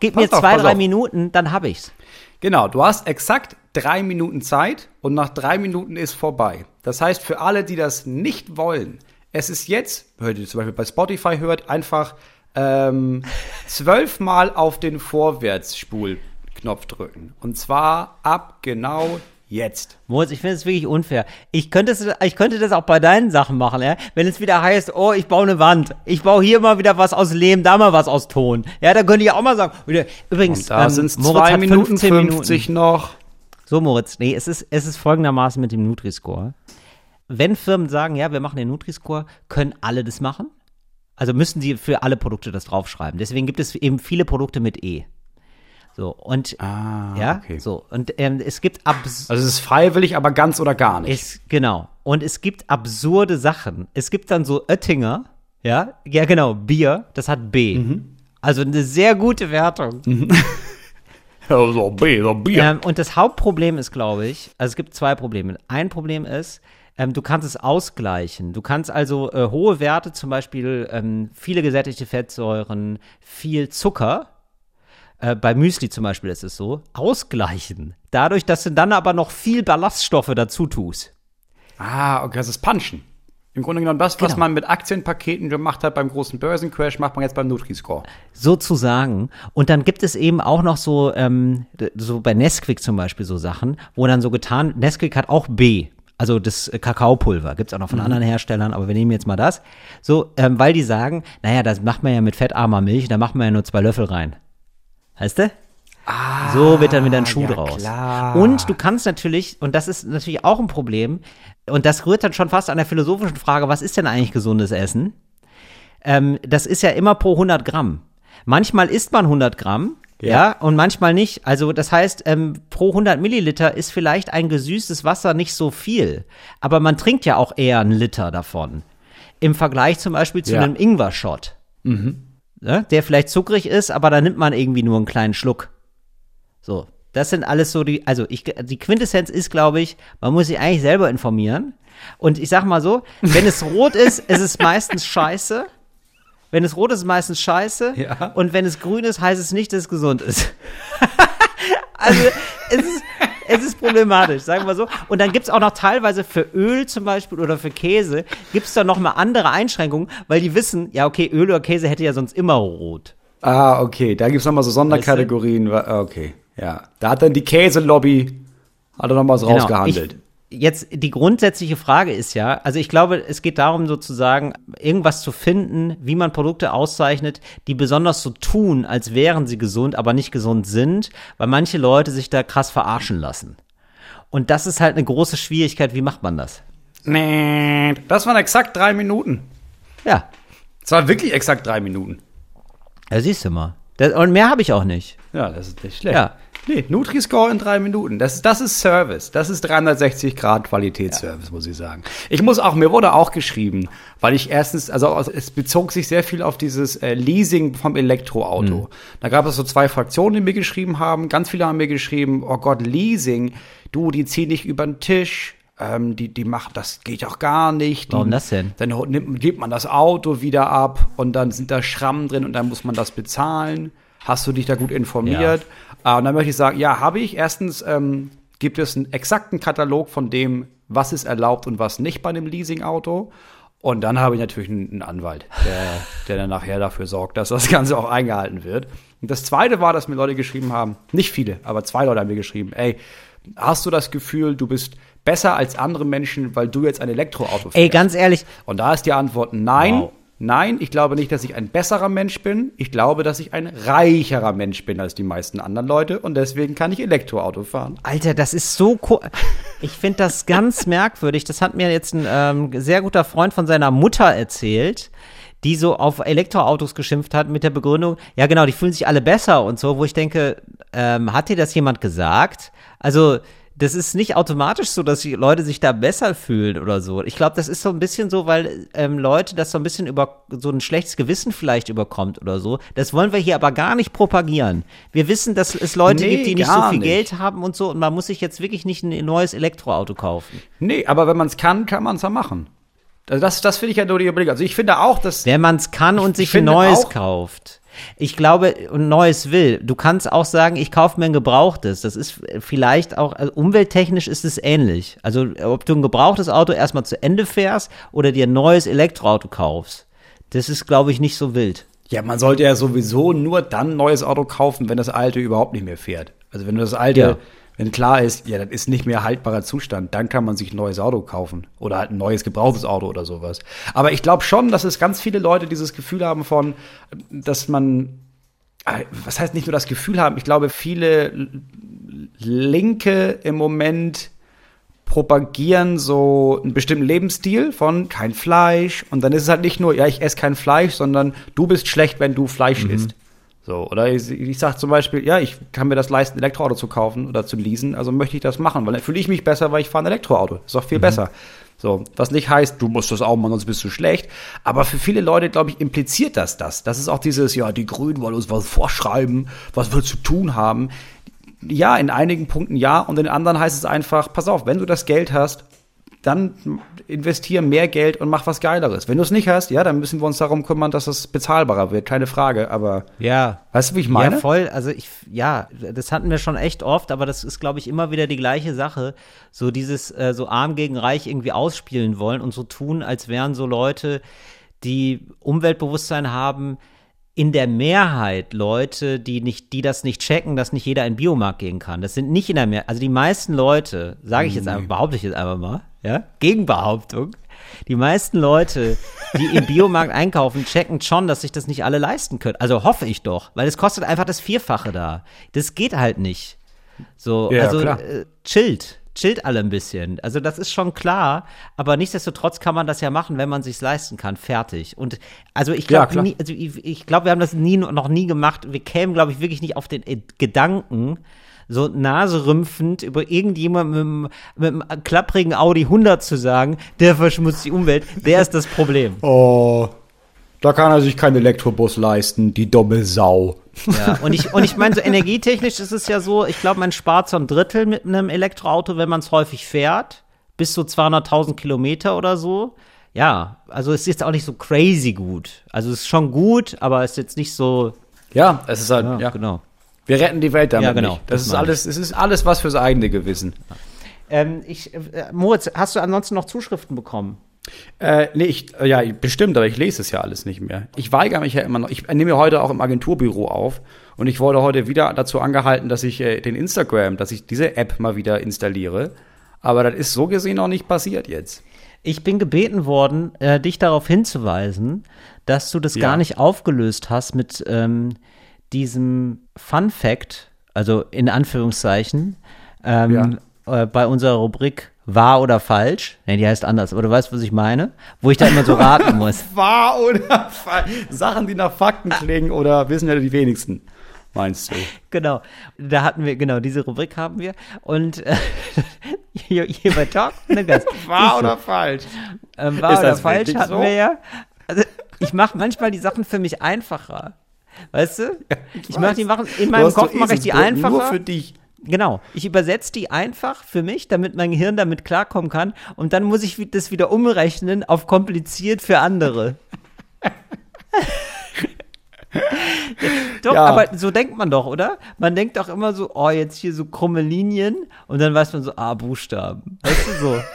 gib mir auf, zwei, drei auf. Minuten, dann habe ich's. Genau, du hast exakt drei Minuten Zeit und nach drei Minuten ist vorbei. Das heißt, für alle, die das nicht wollen, es ist jetzt, hört ihr zum Beispiel bei Spotify hört, einfach ähm, zwölfmal auf den Vorwärtsspulknopf drücken. Und zwar ab genau jetzt. Moritz, ich finde es wirklich unfair. Ich könnte, es, ich könnte das auch bei deinen Sachen machen, ja. Wenn es wieder heißt, oh, ich baue eine Wand. Ich baue hier mal wieder was aus Lehm, da mal was aus Ton. Ja, da könnte ich auch mal sagen. Übrigens, Und da ähm, sind es Moritz zwei hat Minuten 15 Minuten. 50 noch. So, Moritz, nee, es ist, es ist folgendermaßen mit dem Nutri-Score. Wenn Firmen sagen, ja, wir machen den Nutri-Score, können alle das machen? Also müssen sie für alle Produkte das draufschreiben. Deswegen gibt es eben viele Produkte mit E. So, und, Ah, ja, okay. so, und ähm, es gibt abs Also es ist freiwillig, aber ganz oder gar nicht. es, genau. Und es gibt absurde Sachen. Es gibt dann so Oettinger, ja, ja, genau, Bier, das hat B. Mhm. Also eine sehr gute Wertung. Ja, so B, so Bier. Ähm, und das Hauptproblem ist, glaube ich, also es gibt zwei Probleme. Ein Problem ist, ähm, du kannst es ausgleichen. Du kannst also äh, hohe Werte, zum Beispiel ähm, viele gesättigte Fettsäuren, viel Zucker, äh, bei Müsli zum Beispiel ist es so, ausgleichen. Dadurch, dass du dann aber noch viel Ballaststoffe dazu tust. Ah, okay, das ist Punchen. Im Grunde genommen das, was Genau. man mit Aktienpaketen gemacht hat beim großen Börsencrash, macht man jetzt beim Nutri-Score. Sozusagen. Und dann gibt es eben auch noch so, ähm, so bei Nesquik zum Beispiel so Sachen, wo dann so getan, Nesquik hat auch B. Also das äh, Kakaopulver gibt's auch noch von anderen Herstellern, aber wir nehmen jetzt mal das. So, ähm, weil die sagen, naja, das macht man ja mit fettarmer Milch, da macht man ja nur zwei Löffel rein. Heißt du? so wird dann wieder ein Schuh ja, draus. klar. Und du kannst natürlich, und das ist natürlich auch ein Problem, und das rührt dann schon fast an der philosophischen Frage, was ist denn eigentlich gesundes Essen? Ähm, das ist ja immer pro 100 Gramm. Manchmal isst man 100 Gramm, ja, Ja. und manchmal nicht. Also das heißt, ähm, pro 100 Milliliter ist vielleicht ein gesüßtes Wasser nicht so viel. Aber man trinkt ja auch eher einen Liter davon. Im Vergleich zum Beispiel zu Ja. einem Ingwer-Shot. Ne? Der vielleicht zuckrig ist, aber da nimmt man irgendwie nur einen kleinen Schluck. So, das sind alles so die, also ich, die Quintessenz ist, glaube ich, man muss sich eigentlich selber informieren. Und ich sag mal so, wenn es rot ist, ist es meistens scheiße. Wenn es rot ist, ist es meistens scheiße. Ja. Und wenn es grün ist, heißt es nicht, dass es gesund ist. also es ist, es ist problematisch, sagen wir so. Und dann gibt's auch noch teilweise für Öl zum Beispiel oder für Käse, gibt's da noch mal andere Einschränkungen, weil die wissen, ja okay, Öl oder Käse hätte ja sonst immer rot. Ah, okay. Da gibt's noch nochmal so Sonderkategorien. Wa- ah, Okay, ja. Da hat dann die Käselobby, hat er noch mal was rausgehandelt. Genau. Ich, jetzt die grundsätzliche Frage ist ja, also ich glaube, es geht darum sozusagen, irgendwas zu finden, wie man Produkte auszeichnet, die besonders so tun, als wären sie gesund, aber nicht gesund sind, weil manche Leute sich da krass verarschen lassen. Und das ist halt eine große Schwierigkeit. Wie macht man das? Nee, das waren exakt drei Minuten. Ja, Das war wirklich exakt drei Minuten. ja siehst du mal. Das, und mehr habe ich auch nicht. Ja, das ist nicht schlecht. Ja. Nee, Nutri-Score in drei Minuten. Das, das ist Service. Das ist 360 Grad Qualitätsservice, muss ich sagen. Ich muss auch, mir wurde auch geschrieben, weil ich erstens, also es bezog sich sehr viel auf dieses äh, Leasing vom Elektroauto. Da gab es so zwei Fraktionen, die mir geschrieben haben. Ganz viele haben mir geschrieben, oh Gott, Leasing, du, die ziehen nicht über den Tisch. Ähm, die, die machen, das geht auch gar nicht. Die, Warum das denn? Dann nimmt, gibt man das Auto wieder ab und dann sind da Schrammen drin und dann muss man das bezahlen. Hast du dich da gut informiert? Ah, und dann möchte ich sagen, ja, habe ich. Erstens ähm, gibt es einen exakten Katalog von dem, was ist erlaubt und was nicht bei einem Leasingauto. Und dann habe ich natürlich einen, einen Anwalt, der, der dann nachher dafür sorgt, dass das Ganze auch eingehalten wird. Und das Zweite war, dass mir Leute geschrieben haben, nicht viele, aber zwei Leute haben mir geschrieben, ey, hast du das Gefühl, du bist besser als andere Menschen, weil du jetzt ein Elektroauto fährst? Ey, ganz ehrlich, Und da ist die Antwort nein. Wow. Nein, ich glaube nicht, dass ich ein besserer Mensch bin. Ich glaube, dass ich ein reicherer Mensch bin als die meisten anderen Leute und deswegen kann ich Elektroauto fahren. Alter, das ist so cool. Ich finde das ganz merkwürdig. Das hat mir jetzt ein ähm, sehr guter Freund von seiner Mutter erzählt, die so auf Elektroautos geschimpft hat mit der Begründung, ja genau, die fühlen sich alle besser und so, wo ich denke, ähm, hat dir das jemand gesagt? Also, das ist nicht automatisch so, dass die Leute sich da besser fühlen oder so. Ich glaube, das ist so ein bisschen so, weil ähm, Leute das so ein bisschen über so ein schlechtes Gewissen vielleicht überkommt oder so. Das wollen wir hier aber gar nicht propagieren. Wir wissen, dass es Leute Nee, gibt, die nicht so viel nicht. Geld haben und so und man muss sich jetzt wirklich nicht ein neues Elektroauto kaufen. Nee, aber wenn man es kann, kann man es ja machen. Also das, das finde ich ja nur die Überlegung. Also ich finde auch, dass Wenn man es kann und sich ein neues auch- kauft. Ich glaube, ein neues will. Du kannst auch sagen, ich kaufe mir ein gebrauchtes. Das ist vielleicht auch, also umwelttechnisch ist es ähnlich. Also ob du ein gebrauchtes Auto erstmal zu Ende fährst oder dir ein neues Elektroauto kaufst. Das ist, glaube ich, nicht so wild. ja, man sollte ja sowieso nur dann ein neues Auto kaufen, wenn das alte überhaupt nicht mehr fährt. Also wenn das alte, Ja. Wenn klar ist, ja, das ist nicht mehr haltbarer Zustand, dann kann man sich ein neues Auto kaufen oder halt ein neues gebrauchtes Auto oder sowas. Aber ich glaube schon, dass es ganz viele Leute dieses Gefühl haben von, dass man äh, was heißt nicht nur das Gefühl haben, ich glaube, viele Linke im Moment propagieren so einen bestimmten Lebensstil von kein Fleisch und dann ist es halt nicht nur, ja, ich esse kein Fleisch, sondern du bist schlecht, wenn du Fleisch isst. So, oder ich, ich sage zum Beispiel, ja, ich kann mir das leisten, ein Elektroauto zu kaufen oder zu leasen, also möchte ich das machen, weil dann fühle ich mich besser, weil ich fahre ein Elektroauto. Ist doch viel besser. So, was nicht heißt, du musst das auch machen, sonst bist du schlecht. Aber für viele Leute, glaube ich, impliziert das das. Das ist auch dieses, ja, die Grünen wollen uns was vorschreiben, was wir zu tun haben. Ja, in einigen Punkten ja und in anderen heißt es einfach, pass auf, wenn du das Geld hast, dann investier mehr Geld und mach was Geileres. Wenn du es nicht hast, ja, dann müssen wir uns darum kümmern, dass es bezahlbarer wird, keine Frage. Aber Ja. weißt du, wie ich meine? Ja, voll. Also ich, ja, das hatten wir schon echt oft, aber das ist, glaube ich, immer wieder die gleiche Sache. So dieses, äh, so arm gegen reich irgendwie ausspielen wollen und so tun, als wären so Leute, die Umweltbewusstsein haben, in der Mehrheit Leute, die nicht, die das nicht checken, dass nicht jeder in den Biomarkt gehen kann. Das sind nicht in der Mehrheit, also die meisten Leute, sage ich jetzt einfach, behaupte ich jetzt einfach mal, ja, Gegenbehauptung. Die meisten Leute, die im Biomarkt einkaufen, checken schon, dass sich das nicht alle leisten können. Also hoffe ich doch, weil es kostet einfach das Vierfache da. Das geht halt nicht. So, Ja, also äh, chillt, chillt alle ein bisschen. Also das ist schon klar, aber nichtsdestotrotz kann man das ja machen, wenn man sich's leisten kann. Fertig. Und also ich Ja, glaube, nie, also ich, ich glaube, wir haben das nie noch nie gemacht. Wir kämen, glaube ich, wirklich nicht auf den Gedanken, so naserümpfend über irgendjemand mit, einem- mit einem klapprigen Audi 100 zu sagen, der verschmutzt die Umwelt, der ist das Problem. Oh, da kann er sich keinen Elektrobus leisten, die dumme Sau. Ja, und ich, und ich meine, so energietechnisch ist es ja so, ich glaube, man spart so ein Drittel mit einem Elektroauto, wenn man es häufig fährt, bis zu 200.000 Kilometer oder so. Ja, also es ist jetzt auch nicht so crazy gut. Also es ist schon gut, aber es ist jetzt nicht so, Ja, es ist halt, ja, ja, genau. Wir retten die Welt damit Ja, genau, nicht. Das, das ist alles, es ist alles was fürs eigene Gewissen. Ähm, ich, äh, Moritz, hast du ansonsten noch Zuschriften bekommen? Äh, nee, ich, äh, ja, bestimmt, aber ich lese es ja alles nicht mehr. Ich weigere mich ja immer noch. Ich nehme ja heute auch im Agenturbüro auf und ich wurde heute wieder dazu angehalten, dass ich äh, den Instagram, dass ich diese App mal wieder installiere. Aber das ist so gesehen noch nicht passiert jetzt. Ich bin gebeten worden, äh, dich darauf hinzuweisen, dass du das Ja. gar nicht aufgelöst hast mit ähm, diesem Fun Fact, also in Anführungszeichen, ähm, äh, bei unserer Rubrik wahr oder falsch. Nee, die heißt anders, aber du weißt, was ich meine, wo ich da immer so raten muss. Wahr oder falsch? Sachen, die nach Fakten klingen oder wissen ja die wenigsten, meinst du? Genau, da hatten wir, genau, diese Rubrik haben wir. Und äh, hier, hier bei Talk, ne, Gast. Wahr oder falsch? Ähm, wahr oder falsch hatten so? wir ja. Also, ich mache manchmal die Sachen für mich einfacher. Weißt du? Ich mache die machen, in meinem Kopf mache ich die einfacher. Nur für dich. Genau. Ich übersetze die einfach für mich, damit mein Gehirn damit klarkommen kann. Und dann muss ich das wieder umrechnen auf kompliziert für andere. doch, Ja. aber so denkt man doch, oder? Man denkt doch immer so, oh, jetzt hier so krumme Linien und dann weiß man so, ah, Buchstaben. Weißt du so?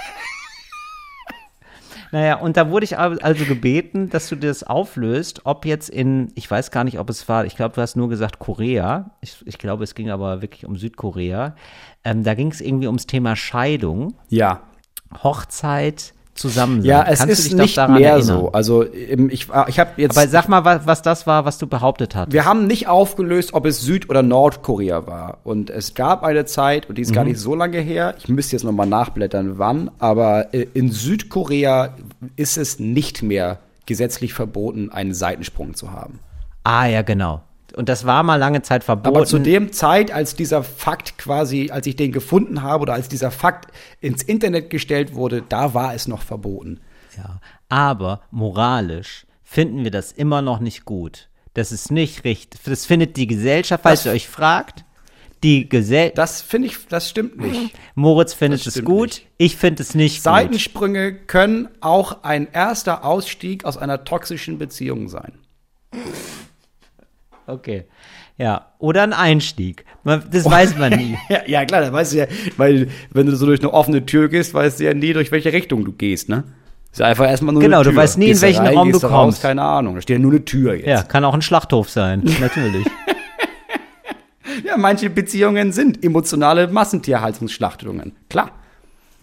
Naja, und da wurde ich al- also gebeten, dass du das auflöst, ob jetzt in, ich weiß gar nicht, ob es war, ich glaube, du hast nur gesagt Korea. Ich, ich glaube, es ging aber wirklich um Südkorea. Ähm, da ging es irgendwie ums Thema Scheidung, Ja. Hochzeit, Zusammensein. Ja, es Kannst du ist dich noch nicht daran mehr erinnern? so. Also ähm, ich, ich habe jetzt. Aber sag mal, was, was das war, was du behauptet hast. wir haben nicht aufgelöst, ob es Süd- oder Nordkorea war. Und es gab eine Zeit, und die ist gar nicht so lange her, ich müsste jetzt nochmal nachblättern, wann, aber äh, in Südkorea ist es nicht mehr gesetzlich verboten, einen Seitensprung zu haben. Ah, ja, genau. Und das war mal lange Zeit verboten. Aber zu dem Zeit, als dieser Fakt quasi, als ich den gefunden habe oder als dieser Fakt ins Internet gestellt wurde, da war es noch verboten. Ja, aber moralisch finden wir das immer noch nicht gut. Das ist nicht richtig. Das findet die Gesellschaft, falls Das- ihr euch fragt. Die Gesellschaft. Das finde ich, das stimmt nicht. Moritz findet es gut. nicht. Ich finde es nicht gut. Seitensprünge können auch ein erster Ausstieg aus einer toxischen Beziehung sein. Okay. Ja, oder ein Einstieg. Das weiß man nie. Ja, klar, da weißt du ja, weil wenn du so durch eine offene Tür gehst, weißt du ja nie, durch welche Richtung du gehst, ne? Ist einfach erstmal nur Genau, eine du Tür. weißt nie, in Gehst da welchen rein, Raum du da raus, kommst. Keine Ahnung, da steht ja nur eine Tür jetzt. Ja, kann auch ein Schlachthof sein, natürlich. ja, manche Beziehungen sind emotionale Massentierhaltungsschlachtungen. Klar,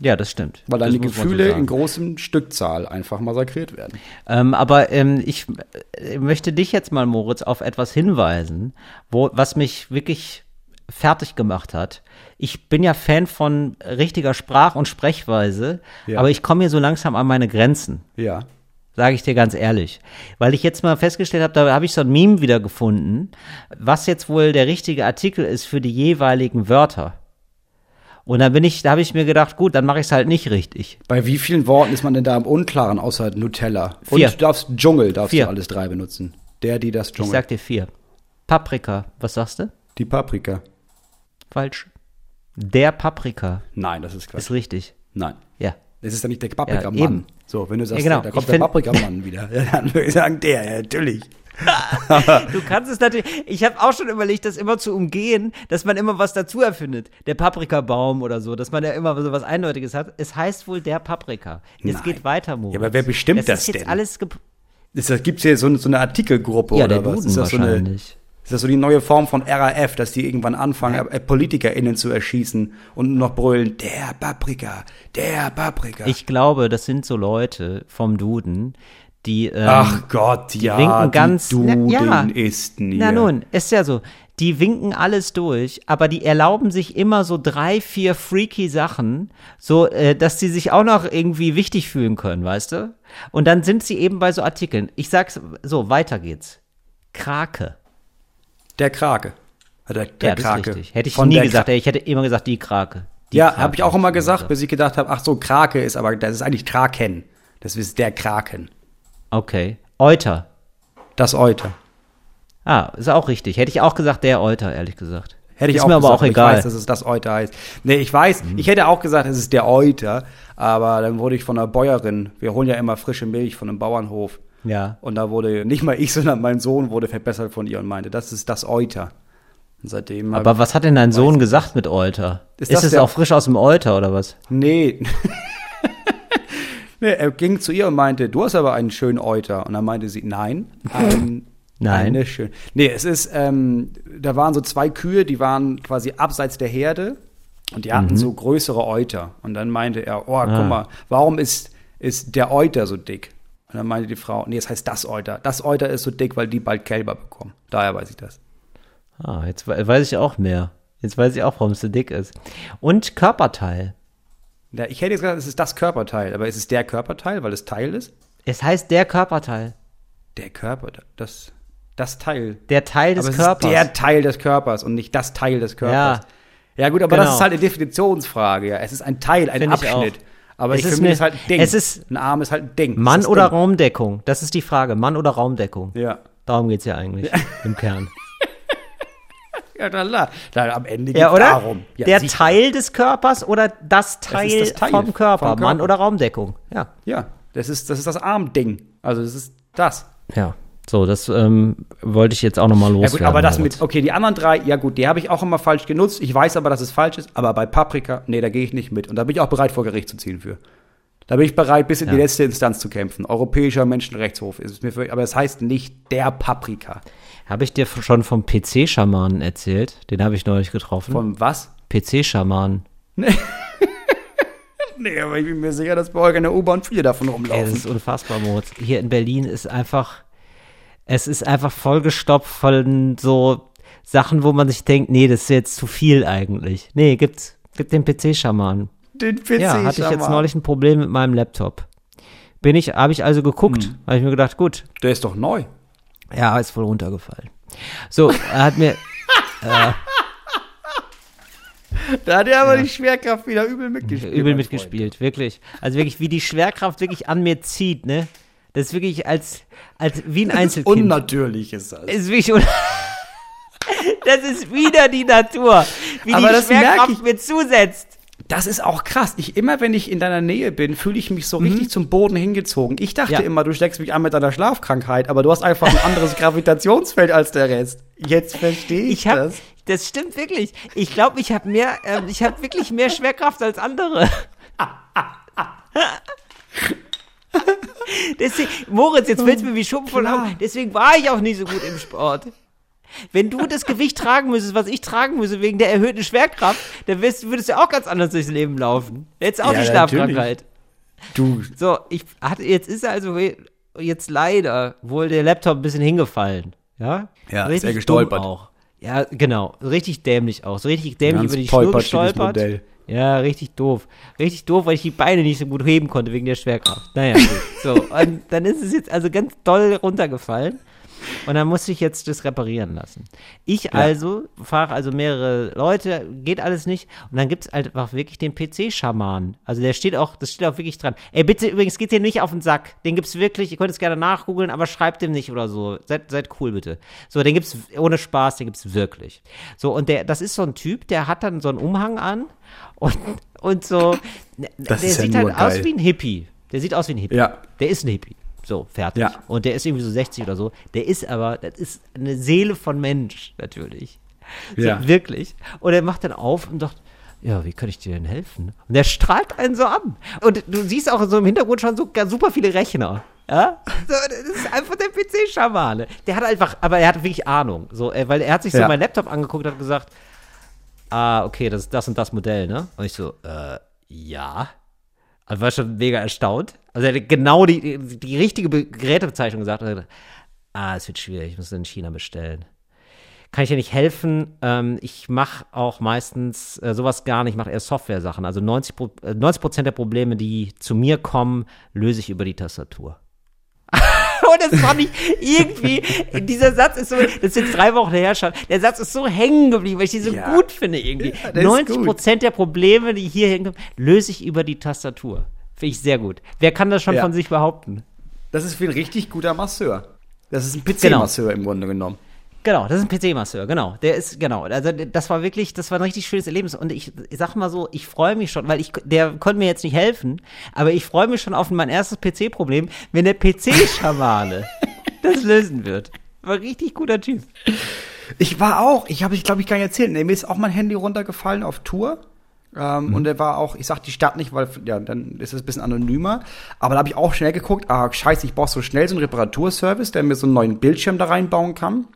Ja, das stimmt. weil so Gefühle sagen. in großem Stückzahl einfach massakriert werden. Ähm, aber ähm, ich äh, möchte dich jetzt mal, Moritz, auf etwas hinweisen, wo, was mich wirklich fertig gemacht hat. Ich bin ja Fan von richtiger Sprach- und Sprechweise, Ja. aber ich komme hier so langsam an meine Grenzen. Ja. Sage ich dir ganz ehrlich. Weil ich jetzt mal festgestellt habe, da habe ich so ein Meme wieder gefunden, was jetzt wohl der richtige Artikel ist für die jeweiligen Wörter. Und da bin ich, da habe ich mir gedacht, gut, dann mache ich es halt nicht richtig. Bei wie vielen Worten ist man denn da im Unklaren, außer Nutella? Vier. Und du darfst Dschungel, darfst Vier. du alles drei benutzen. Der, die, das Ich Dschungel. sag dir vier. Paprika, was sagst du? die Paprika. Falsch. Der Paprika Nein, das ist Quatsch. ist richtig. Nein. Ja. Das ist ja nicht der Paprikamann. eben. so, wenn du sagst, Ja, genau. da kommt Ich der Paprikamann wieder, ja, dann würde ich sagen, der, ja, natürlich. Du kannst es natürlich. Ich habe auch schon überlegt, das immer zu umgehen, dass man immer was dazu erfindet. Der Paprikabaum oder so, dass man ja immer so was Eindeutiges hat. Es heißt wohl der Paprika. Es Nein. geht weiter, Moritz. Ja, aber wer bestimmt das ist jetzt denn? alles gep- Ist das, gibt's hier so, so eine Artikelgruppe Ja, oder der was? Duden ist das so eine, wahrscheinlich. ist das so die neue Form von RAF, dass die irgendwann anfangen, äh, PolitikerInnen zu erschießen und noch brüllen, der Paprika, der Paprika. Ich glaube, das sind so Leute vom Duden, die. Ähm, Ach Gott, ja, winken ganz- die Na, Duden ja. ist nie. Na nun, ist ja so. Die winken alles durch, aber die erlauben sich immer so drei, vier freaky Sachen, so, äh, dass sie sich auch noch irgendwie wichtig fühlen können, weißt du? Und dann sind sie eben bei so Artikeln. Ich sag's so, weiter geht's. Krake. Der Krake. Äh, Der, der ja, das Krake. ist richtig. Hätte ich Von nie gesagt. Kra- Ich hätte immer gesagt, die Krake. Die Ja, habe ich auch immer gesagt, bis ich gedacht habe, ach so, Krake ist, aber das ist eigentlich Kraken. Das ist der Kraken. Okay. Euter. Das Euter. Ah, ist auch richtig. Hätte ich auch gesagt, der Euter, ehrlich gesagt. Hätte ich ist auch mir gesagt, aber auch Ich egal. Mhm. weiß, dass es das Euter heißt. Nee, ich weiß, ich hätte auch gesagt, es ist der Euter, aber dann wurde ich von einer Bäuerin, wir holen ja immer frische Milch von einem Bauernhof. ja. Und da wurde nicht mal ich, sondern mein Sohn wurde verbessert von ihr und meinte, das ist das Euter. Und seitdem Aber was hat denn dein Sohn gesagt mit Euter? Ist Ist, das es der- auch frisch aus dem Euter oder was? Nee. Er ging zu ihr und meinte, du hast aber einen schönen Euter. Und dann meinte sie, nein, ein, Nein. Eine schön. Nee, es ist, ähm, da waren so zwei Kühe, die waren quasi abseits der Herde und die hatten so größere Euter. Und dann meinte er, oh, guck mal, warum ist, ist der Euter so dick? Und dann meinte die Frau, nee, es heißt das Euter. Das Euter ist so dick, weil die bald Kälber bekommen. Daher weiß ich das. Ah, jetzt we- weiß ich auch mehr. Jetzt weiß ich auch, warum es so dick ist. Und Körperteil. Ja, ich hätte jetzt gesagt, es ist das Körperteil, aber ist es der Körperteil, weil es Teil ist? Es heißt der Körperteil. Der Körper, das, das Teil. Der Teil des aber Körpers. es ist der Teil des Körpers und nicht das Teil des Körpers. Ja, gut, aber Genau. das ist halt eine Definitionsfrage. Ja. Es ist ein Teil, ein Find Abschnitt. Aber Es ich ist für mich ist halt ein Ding. es ist- ein Arm ist halt ein Ding. Mann oder Ding. Raumdeckung? Das ist die Frage. Mann oder Raumdeckung? Ja. Darum geht's ja eigentlich im Kern. Ja, na, am Ende Ja, geht's oder? darum. Ja, der sicher. Teil des Körpers oder das Teil, das Teil vom, Körper? vom Körper. Mann oder Raumdeckung? Ja. Ja, das ist das, ist das Armding. Also das ist das. Ja. So, das ähm, wollte ich jetzt auch nochmal Ja loswerden. gut, aber das mit, okay, die anderen drei, ja gut, die habe ich auch immer falsch genutzt. Ich weiß aber, dass es falsch ist. Aber bei Paprika, nee, da gehe ich nicht mit. Und da bin ich auch bereit, vor Gericht zu ziehen für. Da bin ich bereit, bis in die Ja. letzte Instanz zu kämpfen. Europäischer Menschenrechtshof ist es mir für, aber es heißt nicht der Paprika. Habe ich dir schon vom PC-Schamanen erzählt? Den habe ich neulich getroffen. Von was? PC-Schamanen. Nee, aber ich bin mir sicher, dass bei euch in der U-Bahn viele davon das rumlaufen. ist unfassbar, Moritz. Hier in Berlin ist einfach, es ist einfach vollgestopft von so Sachen, wo man sich denkt, nee, das ist jetzt zu viel eigentlich. Nee, gibt's, gibt den PC-Schamanen. Den PC Ja, hatte ich jetzt neulich ein Problem mit meinem Laptop. Bin ich, habe ich also geguckt, Hm. habe ich mir gedacht, gut, Der ist doch neu. ja, ist voll runtergefallen. So, er hat mir, Da hat er aber die Schwerkraft wieder übel mitgespielt. übel mitgespielt, wirklich. Also wirklich, wie die Schwerkraft wirklich an mir zieht, ne? Das ist wirklich als, als wie ein. Einzelkind. Unnatürlich ist das. ist wirklich un Das ist wieder die Natur, wie Aber die Schwerkraft mir zusetzt. Das ist auch krass. Ich immer, wenn ich in deiner Nähe bin, fühle ich mich so richtig zum Boden hingezogen. Ich dachte Ja. immer, du steckst mich an mit deiner Schlafkrankheit, aber du hast einfach ein anderes Gravitationsfeld als der Rest. Jetzt verstehe ich, Ich hab, das. das stimmt wirklich. Ich glaube, ich habe mehr, ähm, ich habe wirklich mehr Schwerkraft als andere. Deswegen, Moritz, jetzt fällt's mir wie Schuppen von. Deswegen war ich auch nicht so gut im Sport. Wenn du das Gewicht tragen müsstest, was ich tragen müsse, wegen der erhöhten Schwerkraft, dann wirst, würdest du auch ganz anders durchs Leben laufen. Jetzt auch Ja, die Schlafkrankheit. Du, So, ich hatte, jetzt ist also jetzt leider wohl der Laptop ein bisschen hingefallen. Ja? Ja, ist er gestolpert. Auch. Ja, genau. Richtig dämlich auch. So richtig dämlich über die Schnur gestolpert. Modell. Ja, richtig doof. Richtig doof, weil ich die Beine nicht so gut heben konnte wegen der Schwerkraft. Naja, gut. So, und dann ist es jetzt also ganz doll runtergefallen. Und dann musste ich jetzt das reparieren lassen. Ich also frage also mehrere Leute, geht alles nicht. Und dann gibt es halt einfach wirklich den PC-Schaman. Also der steht auch, das steht auch wirklich dran. Ey, bitte übrigens, geht dir nicht auf den Sack. Den gibt's wirklich, ihr könnt es gerne nachgoogeln, aber schreibt dem nicht oder so. Seid, seid cool bitte. So, den gibt's ohne Spaß, den gibt's wirklich. So, und der, das ist so ein Typ, der hat dann so einen Umhang an und, und so, Das der ja sieht nur halt aus geil. wie ein Hippie. Der sieht aus wie ein Hippie. Ja. Der ist ein Hippie. So, fertig. Ja. Und der ist irgendwie so 60 oder so. Der ist aber, das ist eine Seele von Mensch, natürlich. So, Ja. Wirklich. Und er macht dann auf und sagt, ja, wie kann ich dir denn helfen? Und der strahlt einen so an. Und du siehst auch so im Hintergrund schon so ganz super viele Rechner. Ja? So, das ist einfach der PC-Schamane. Der hat einfach, aber er hat wirklich Ahnung. So, weil er hat sich so Ja. meinen Laptop angeguckt und hat gesagt, ah, okay, das ist das und das Modell, ne? Und ich so, äh, ja. Also war schon mega erstaunt. Also er hat genau die, die, die richtige Be Gerätebezeichnung gesagt. Gesagt, ah, es wird schwierig, ich muss in China bestellen. Kann ich dir nicht helfen? Ähm, ich mache auch meistens äh, sowas gar nicht, ich mache eher Software-Sachen. Also 90 Pro- äh, 90 Prozent der Probleme, die zu mir kommen, löse ich über die Tastatur. Und das fand ich irgendwie, dieser Satz ist so, das jetzt drei Wochen her schon, der Satz ist so hängen geblieben, weil ich den so Ja. gut finde irgendwie. Ja, der ist 90 Prozent der Probleme, die hier hängen, löse ich über die Tastatur. Finde ich sehr gut. Wer kann das schon Ja. von sich behaupten? Das ist wie ein richtig guter Masseur. Das ist ein PC-Masseur im Grunde genommen. Genau, das ist ein PC-Masseur, genau. Der ist, genau. Also, das war wirklich, das war ein richtig schönes Erlebnis. Und ich, ich sag mal so, ich freue mich schon, weil ich, der konnte mir jetzt nicht helfen, aber ich freue mich schon auf mein erstes PC-Problem, wenn der PC-Schamane das lösen wird. War ein richtig guter Typ. Ich war auch, ich habe ich glaube ich gar nicht erzählt, nee, mir ist auch mein Handy runtergefallen auf Tour. Ähm, Und er war auch, ich sag die Stadt nicht, weil ja, dann ist es ein bisschen anonymer. Aber da habe ich auch schnell geguckt, ah, scheiße, ich brauche so schnell so einen Reparaturservice, der mir so einen neuen Bildschirm da reinbauen kann.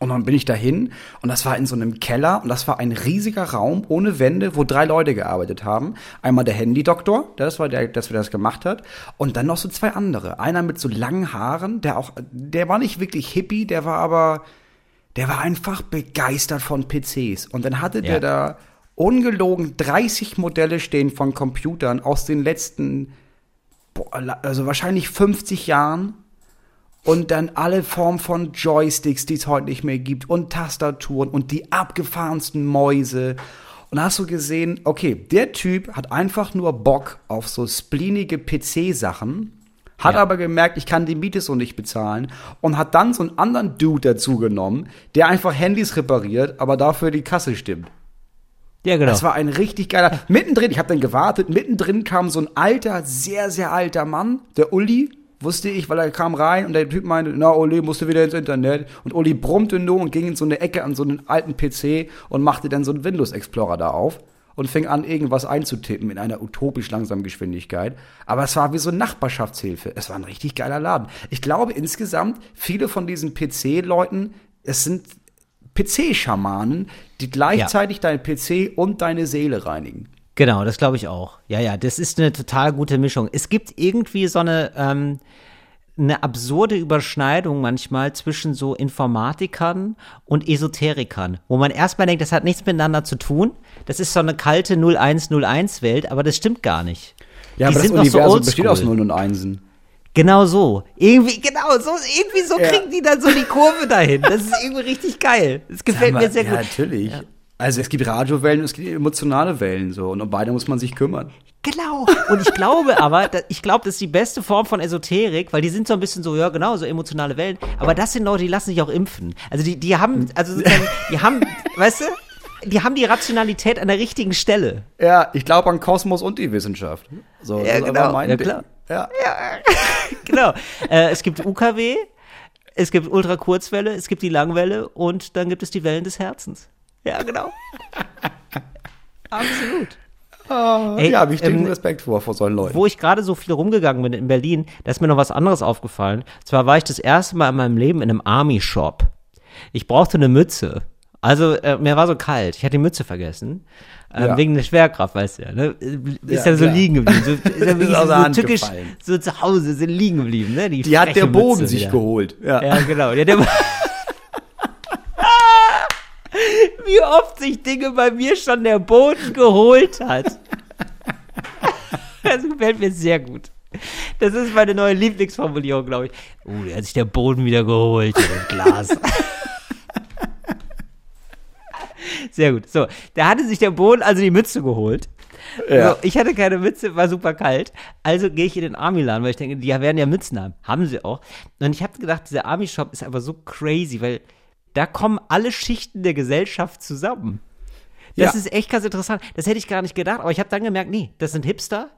Und dann bin ich dahin und das war in so einem Keller und das war ein riesiger Raum ohne Wände, wo drei Leute gearbeitet haben. Einmal der Handydoktor, das war der, dass wir das gemacht hat, und dann noch so zwei andere. Einer mit so langen Haaren, der auch, der war nicht wirklich hippie, der war aber, der war einfach begeistert von PCs. Und dann hatte Ja. der da ungelogen 30 Modelle stehen von Computern aus den letzten, boah, also wahrscheinlich 50 Jahren. Und dann alle Formen von Joysticks, die es heute nicht mehr gibt, und Tastaturen und die abgefahrensten Mäuse. Und da hast du gesehen, okay, der Typ hat einfach nur Bock auf so spleenige PC-Sachen, hat Ja. aber gemerkt, ich kann die Miete so nicht bezahlen und hat dann so einen anderen Dude dazu genommen, der einfach Handys repariert, aber dafür die Kasse stimmt. Ja, genau. Das war ein richtig geiler. Mittendrin, ich habe dann gewartet, mittendrin kam so ein alter, sehr, sehr alter Mann, der Uli, wusste ich, weil er kam rein und der Typ meinte, na Uli, musst du wieder ins Internet. Und Uli brummte nur und ging in so eine Ecke an so einen alten PC und machte dann so einen Windows Explorer da auf und fing an, irgendwas einzutippen in einer utopisch langsamen Geschwindigkeit. Aber es war wie so Nachbarschaftshilfe. Es war ein richtig geiler Laden. Ich glaube insgesamt, viele von diesen PC-Leuten, es sind PC-Schamanen, die gleichzeitig deinen PC und deine Seele reinigen. Genau, das glaube ich auch. Ja, ja, das ist eine total gute Mischung. Es gibt irgendwie so eine, ähm, eine absurde Überschneidung manchmal zwischen so Informatikern und Esoterikern, wo man erstmal denkt, das hat nichts miteinander zu tun. Das ist so eine kalte 0101-Welt, aber das stimmt gar nicht. Ja, Die aber das noch so Universum besteht aus oldschool. Nullen und Einsen. Genau so. Irgendwie, genau, so, irgendwie so Ja. kriegen die dann so die Kurve dahin. Das ist irgendwie richtig geil. Das gefällt mir sehr ja, gut. natürlich. Also es gibt Radiowellen und es gibt emotionale Wellen so und um beide muss man sich kümmern. Genau. Und ich glaube aber, ich glaube, das ist die beste Form von Esoterik, weil die sind so ein bisschen so, ja genau, so emotionale Wellen. Aber das sind Leute, die lassen sich auch impfen. Also die, die haben, also die haben, weißt du, die haben die Rationalität an der richtigen Stelle. Ja, ich glaube an Kosmos und die Wissenschaft. So, Ja, das ist genau. Ja, Ding. Klar. Ja. Genau. Äh, es gibt UKW, es gibt Ultrakurzwelle, es gibt die Langwelle und dann gibt es die Wellen des Herzens. Ja, genau. Absolut. Ey, ja, hab ich ähm, den Respekt vor, vor solchen Leuten. Wo ich gerade so viel rumgegangen bin in Berlin, da ist mir noch was anderes aufgefallen. Zwar war ich das erste Mal in meinem Leben in einem Army-Shop. Ich brauchte eine Mütze. Also, äh, mir war so kalt. Ich hatte die Mütze vergessen. Ähm, Ja. Wegen der Schwerkraft, weißt du ja. Ne? Ist Ja, ja, so klar. liegen geblieben. So, ist ja der so Hand tückisch, so zu Hause sind liegen geblieben. Ne? Die, die hat der Boden Mütze sich wieder. geholt. Ja. Ja, genau. Ja, der Wie oft sich Dinge bei mir schon der Boden geholt hat. Das gefällt mir sehr gut. Das ist meine neue Lieblingsformulierung, glaube ich. Oh, der hat sich der Boden wieder geholt dem Glas. Sehr gut. So, der hatte sich der Boden also die Mütze geholt. Ja. So, ich hatte keine Mütze, war super kalt. Also gehe ich in den Army-Laden, weil ich denke, die werden ja Mützen haben. Haben sie auch. Und ich habe gedacht, dieser Army-Shop ist aber so crazy, weil da kommen alle Schichten der Gesellschaft zusammen. Das Ja. ist echt ganz interessant. Das hätte ich gar nicht gedacht, aber ich habe dann gemerkt, nee, das sind Hipster,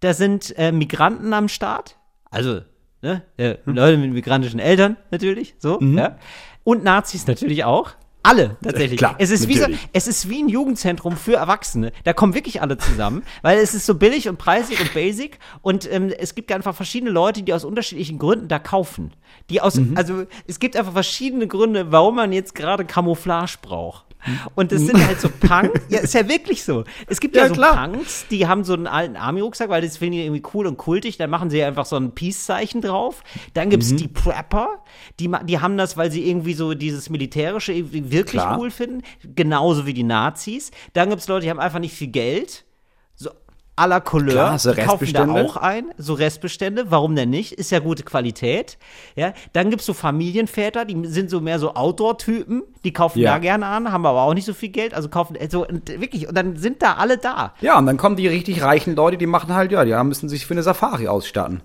da sind äh, Migranten am Start. Also, ne, äh, Hm. Leute mit migrantischen Eltern natürlich, so, Mhm. ja. Und Nazis natürlich auch. Alle, tatsächlich. Klar, es, ist wie so, es ist wie ein Jugendzentrum für Erwachsene. Da kommen wirklich alle zusammen, weil es ist so billig und preisig und basic. Und ähm, es gibt einfach verschiedene Leute, die aus unterschiedlichen Gründen da kaufen. Die aus, Mhm. also es gibt einfach verschiedene Gründe, warum man jetzt gerade Camouflage braucht. Und das sind halt so Punk. ja, ist ja wirklich so. Es gibt ja, Ja, so klar. Punks, die haben so einen alten Army-Rucksack, weil das finden die irgendwie cool und kultig. Dann machen sie einfach so ein Peace-Zeichen drauf. Dann gibt's Mhm. die Prepper, die, die haben das, weil sie irgendwie so dieses Militärische wirklich Klar. cool finden. Genauso wie die Nazis. Dann gibt's Leute, die haben einfach nicht viel Geld. La Couleur. Klar, so Die kaufen da auch ein. So Restbestände. Warum denn nicht? Ist ja gute Qualität. Ja. Dann gibt's so Familienväter, die sind so mehr so Outdoor-Typen. Die kaufen Ja. da gerne an, haben aber auch nicht so viel Geld. Also kaufen, also und wirklich. Und dann sind da alle da. Ja, und dann kommen die richtig reichen Leute, die machen halt, ja, die müssen sich für eine Safari ausstatten.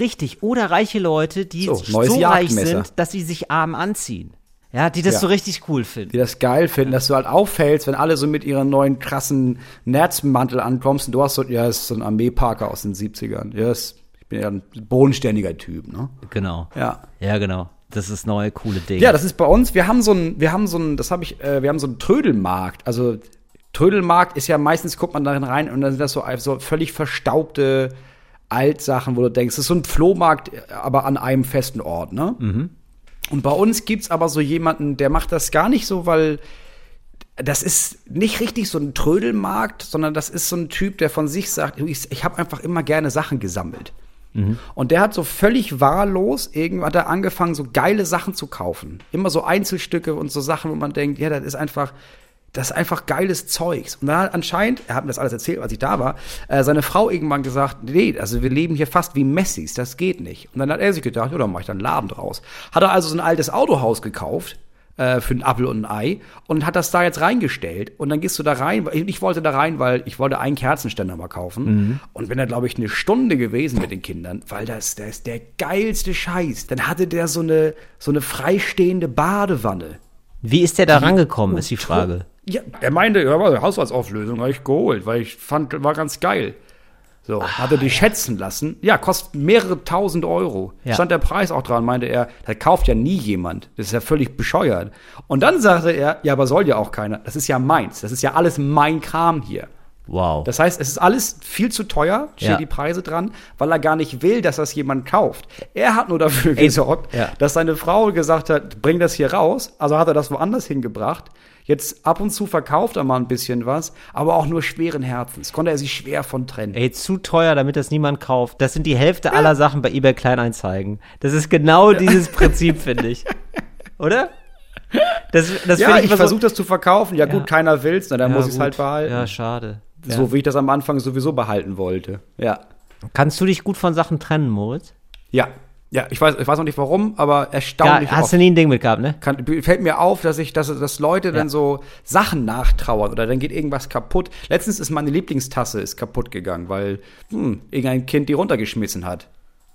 Richtig. Oder reiche Leute, die So, so, reich sind, dass sie sich arm anziehen. Ja, die das Ja. so richtig cool Die finden. das geil finden, dass du halt auffällst, wenn alle so mit ihren neuen krassen Nerzmantel ankommst und du hast so, ja, ist so ein Armeeparker aus den 70ern. Ja, das, ich bin ja ein bodenständiger Typ, ne? Genau. Ja. Ja, genau. Das ist das neue coole Ding. Ja, das ist bei uns, wir haben so ein, wir haben so ein, das habe ich, äh, wir haben so einen Trödelmarkt. Also Trödelmarkt ist ja meistens, guckt man darin rein und dann sind das so, so völlig verstaubte Altsachen, wo du denkst, das ist so ein Flohmarkt, äh, aber an einem festen Ort, ne? Und bei uns gibt's aber so jemanden, der macht das gar nicht so, weil das ist nicht richtig so ein Trödelmarkt, sondern das ist so ein Typ, der von sich sagt, "Du, ich, ich habe einfach immer gerne Sachen gesammelt. Und der hat so völlig wahllos, irgendwann hat er angefangen, so geile Sachen zu kaufen. Immer so Einzelstücke und so Sachen, wo man denkt, ja, das ist einfach, das ist einfach geiles Zeugs. Und dann hat anscheinend, er hat mir das alles erzählt, als ich da war, äh, seine Frau irgendwann gesagt, nee, also wir leben hier fast wie Messis, das geht nicht. Und dann hat er sich gedacht, ja, dann mach ich da einen Laden draus. Hat er also so ein altes Autohaus gekauft, äh, für einen Apfel und ein Ei und hat das da jetzt reingestellt. Und dann gehst du da rein, weil ich wollte da rein, weil ich wollte einen Kerzenständer mal kaufen. Und bin da, glaube ich, eine Stunde gewesen mit den Kindern, weil das, das ist der geilste Scheiß. Dann hatte der so eine, so eine freistehende Badewanne. Wie ist der da rangekommen, ist die Frage. Ja, er meinte, ja, war eine Haushaltsauflösung, habe ich geholt, weil ich fand, war ganz geil. So, hat er die schätzen lassen. Ja, kostet mehrere tausend Euro. Ja. Stand der Preis auch dran, meinte er, da kauft ja nie jemand. Das ist ja völlig bescheuert. Und dann sagte er, ja, aber soll ja auch keiner. Das ist ja meins. Das ist ja alles mein Kram hier. Wow. Das heißt, es ist alles viel zu teuer, stehen Ja. die Preise dran, weil er gar nicht will, dass das jemand kauft. Er hat nur dafür gesorgt, ja. dass seine Frau gesagt hat, bring das hier raus. Also hat er das woanders hingebracht. Jetzt ab und zu verkauft er mal ein bisschen was, aber auch nur schweren Herzens. Konnte er sich schwer von trennen. Ey, zu teuer, damit das niemand kauft. Das sind die Hälfte aller Sachen bei eBay Kleinanzeigen. Das ist genau dieses Prinzip, finde ich. Oder? Das, das ja, ich immer versuche das zu verkaufen. Ja, Ja. gut, keiner will's, na, dann Ja, muss ich's gut. halt behalten. Ja, schade. Ja. So wie ich das am Anfang sowieso behalten wollte. Ja. Kannst du dich gut von Sachen trennen, Moritz? Ja. Ja, ich weiß, ich weiß noch nicht warum, aber Ja, erstaunlich hast oft. du nie ein Ding mit gehabt, ne? kann, fällt mir auf, dass ich, dass, dass Leute dann so Sachen nachtrauern oder dann geht irgendwas kaputt. Letztens ist meine Lieblingstasse ist kaputt gegangen, weil hm, irgendein Kind die runtergeschmissen hat.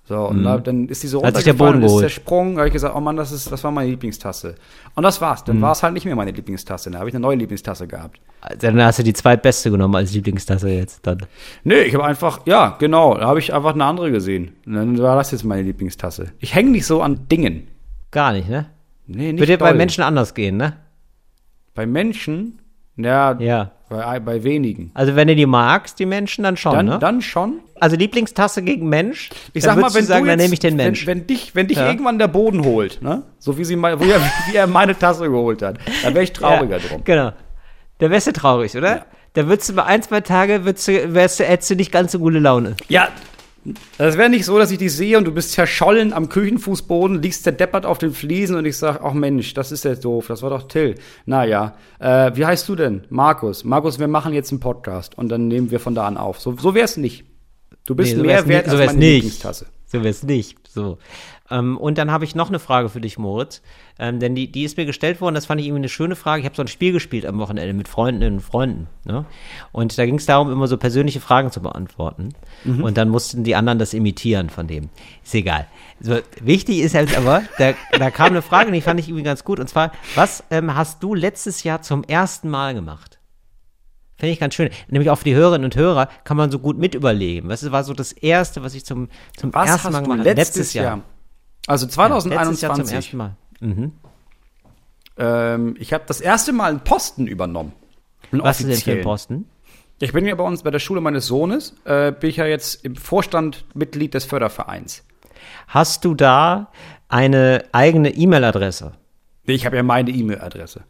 So, und da, dann ist die so Mhm. Runtergefallen, ist zersprungen, habe ich gesagt, oh Mann, das ist, das war meine Lieblingstasse. Und das war's. Mhm. Dann war es halt nicht mehr meine Lieblingstasse. Dann habe ich eine neue Lieblingstasse gehabt. Also, Dann hast du die zweitbeste genommen als Lieblingstasse jetzt dann. Nee, ich habe einfach, ja, genau, da habe ich einfach eine andere gesehen. Und dann war das jetzt meine Lieblingstasse. Ich hänge nicht so an Dingen. Gar nicht, ne? Nee, nicht Würde bei. Menschen anders gehen, ne? Bei Menschen, ja, Ja. Bei, bei wenigen. Also wenn du die magst, die Menschen, dann schon, Dann, ne? dann schon. also Lieblingstasse gegen Mensch. Ich dann sag mal, wenn du sagen, du dann jetzt, nehme ich den Mensch. Wenn, wenn dich, wenn dich Ja. irgendwann der Boden holt, ne? So wie sie mal, wie er, wie er meine Tasse geholt hat, dann wäre ich trauriger ja, drum. Genau. Da wärst du traurig, oder? Ja. Da würdest du bei ein, zwei Tage, würdest du, wärst du, hättest du nicht ganz so gute Laune. Ja, das wäre nicht so, dass ich dich sehe und du bist zerschollen am Küchenfußboden, liegst zerdeppert auf den Fliesen und ich sag, ach Mensch, das ist jetzt doof, das war doch Till. Naja, äh, wie heißt du denn? Markus. Markus, wir machen jetzt einen Podcast und dann nehmen wir von da an auf. So, so wär's nicht. Du bist Nee, so mehr wert so als wär's meine nicht. Lieblingstasse. So wär's nicht. So. Ähm, und dann habe ich noch eine Frage für dich, Moritz. Ähm, denn die, die ist mir gestellt worden, das fand ich irgendwie eine schöne Frage. Ich habe so ein Spiel gespielt am Wochenende mit Freundinnen und Freunden. Ne? Und da ging es darum, immer so persönliche Fragen zu beantworten. Und dann mussten die anderen das imitieren von dem. Ist egal. So, wichtig ist halt aber, da, da kam eine Frage, die fand ich irgendwie ganz gut. Und zwar, was ähm, hast du letztes Jahr zum ersten Mal gemacht? Finde ich ganz schön. Nämlich auch für die Hörerinnen und Hörer kann man so gut mit überlegen. Was war so das Erste, was ich zum, zum Was ersten Mal gemacht habe? letztes, Jahr? Also Letztes Jahr zum 2021. ersten Mal. ähm, ich habe das erste Mal einen Posten übernommen. Einen Was ist denn für ein offiziellen. Posten? Ich bin ja bei uns bei der Schule meines Sohnes, äh, bin ich ja jetzt im Vorstand Mitglied des Fördervereins. Hast du da eine eigene E-Mail-Adresse? Nee, Ich habe ja meine E-Mail-Adresse.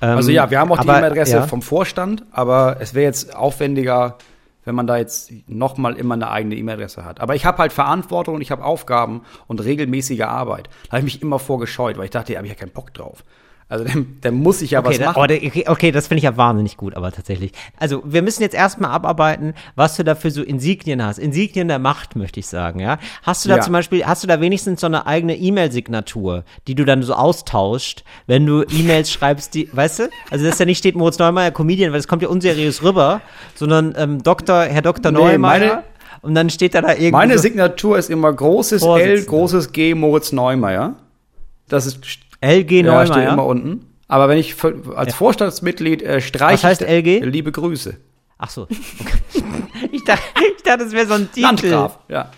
Ähm, Also ja, wir haben auch die E-Mail-Adresse ja. vom Vorstand, aber es wäre jetzt aufwendiger, wenn man da jetzt nochmal immer eine eigene E-Mail-Adresse hat. Aber ich habe halt Verantwortung und ich habe Aufgaben und regelmäßige Arbeit. Da habe ich mich immer vorgescheut, weil ich dachte, da habe ich ja keinen Bock drauf. Also dann, dann muss ich ja Okay, was da, machen. oh, da- okay, okay, das finde ich ja wahnsinnig gut, aber tatsächlich. Also, wir müssen jetzt erstmal abarbeiten, was du da für so Insignien hast. Insignien der Macht, möchte ich sagen, ja. Hast du da Ja. zum Beispiel, hast du da wenigstens so eine eigene E-Mail-Signatur, die du dann so austauscht, wenn du E-Mails schreibst, die, weißt du? Also, dass da nicht steht Moritz Neumeier, Comedian, weil das kommt ja unseriös rüber, sondern ähm, Dr., Herr Dr. Nee, Neumeier. meine- und dann steht da da irgendwie. Meine Signatur ist immer großes L, großes G, Moritz Neumeier. Das ist LG ja, steht immer Neumeier. unten. Aber wenn ich als Vorstandsmitglied äh, streiche, Was heißt LG? Liebe Grüße. Ach so. Okay. ich dachte, ich dachte, das wäre so ein Titel. Landgraf, ja.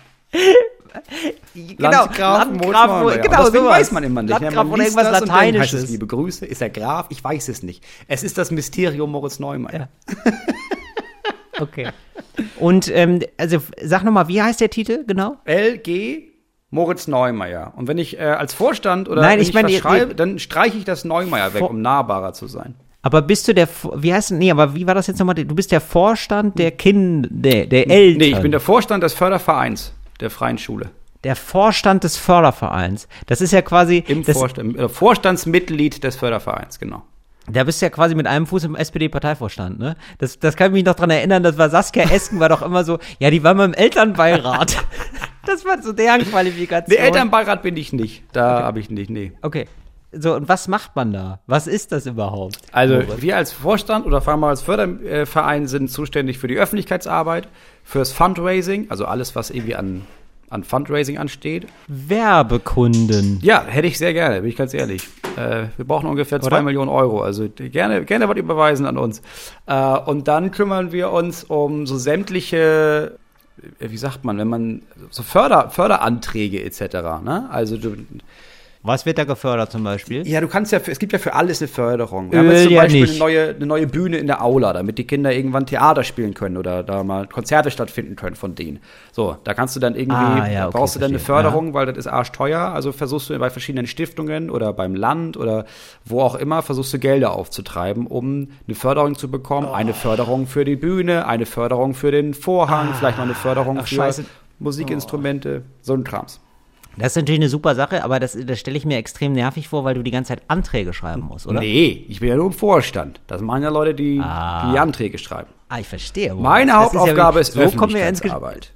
Genau, Landgraf, Landgraf, Neumeier. genau, sowas. weiß man immer nicht. Landgraf Ja, man oder irgendwas das dann heißt Lateinisches. es, liebe Grüße. Ist er Graf? Ich weiß es nicht. Es ist das Mysterium Moritz Neumeier. Okay. Und ähm, also sag noch mal, wie heißt der Titel genau? LG Moritz Neumeier. Und wenn ich äh, als Vorstand oder Nein, ich meine, verschreibe, ihr- dann streiche ich das Neumeier weg, um nahbarer zu sein. Aber bist du der, wie heißt nee, aber wie war das jetzt nochmal? Du bist der Vorstand der Kinder, der, der Eltern. Nee, ich bin der Vorstand des Fördervereins der Freien Schule. der Vorstand des Fördervereins. Das ist ja quasi, Im das, Vorstand, äh, Vorstandsmitglied des Fördervereins, genau. Da bist du ja quasi mit einem Fuß im SPD-Parteivorstand, ne? Das, das kann ich mich noch dran erinnern, das war Saskia Esken, war doch immer so, ja, die war mal im Elternbeirat. das war so deren Qualifikation. Der Elternbeirat bin ich nicht. Da habe ich nicht, nee. Okay. So, und was macht man da? Was ist das überhaupt? Also wir als Vorstand oder vor allem als Förderverein sind zuständig für die Öffentlichkeitsarbeit, fürs Fundraising, also alles, was irgendwie an, an Fundraising ansteht. Werbekunden. Ja, hätte ich sehr gerne, bin ich ganz ehrlich. Äh, wir brauchen ungefähr zwei Oder? Millionen Euro, also gerne, gerne was überweisen an uns. Äh, und dann kümmern wir uns um so sämtliche, äh, wie sagt man, wenn man so Förder, Förderanträge etc. Ne? Also du, Was wird da gefördert zum Beispiel? Ja, du kannst ja, es gibt ja für alles eine Förderung. Wir Öl haben jetzt zum ja Beispiel eine neue, eine neue Bühne in der Aula, damit die Kinder irgendwann Theater spielen können oder da mal Konzerte stattfinden können von denen. So, da kannst du dann irgendwie, Ah, ja, okay, brauchst du dann eine. Förderung, weil das ist arschteuer. Also versuchst du bei verschiedenen Stiftungen oder beim Land oder wo auch immer, versuchst du Gelder aufzutreiben, um eine Förderung zu bekommen. Eine Förderung für die Bühne, eine Förderung für den Vorhang, vielleicht noch eine Förderung Ah, ach, für scheiße. Musikinstrumente, so ein Krams. Das ist natürlich eine super Sache, aber das, das stelle ich mir extrem nervig vor, weil du die ganze Zeit Anträge schreiben musst, oder? Nee, ich bin ja nur im Vorstand. Das machen ja Leute, die Ah. die Anträge schreiben. Ah, ich verstehe. Meine Das ist ja Hauptaufgabe wirklich- ist so kommen wir ins Ge- Öffentlichkeitsarbeit.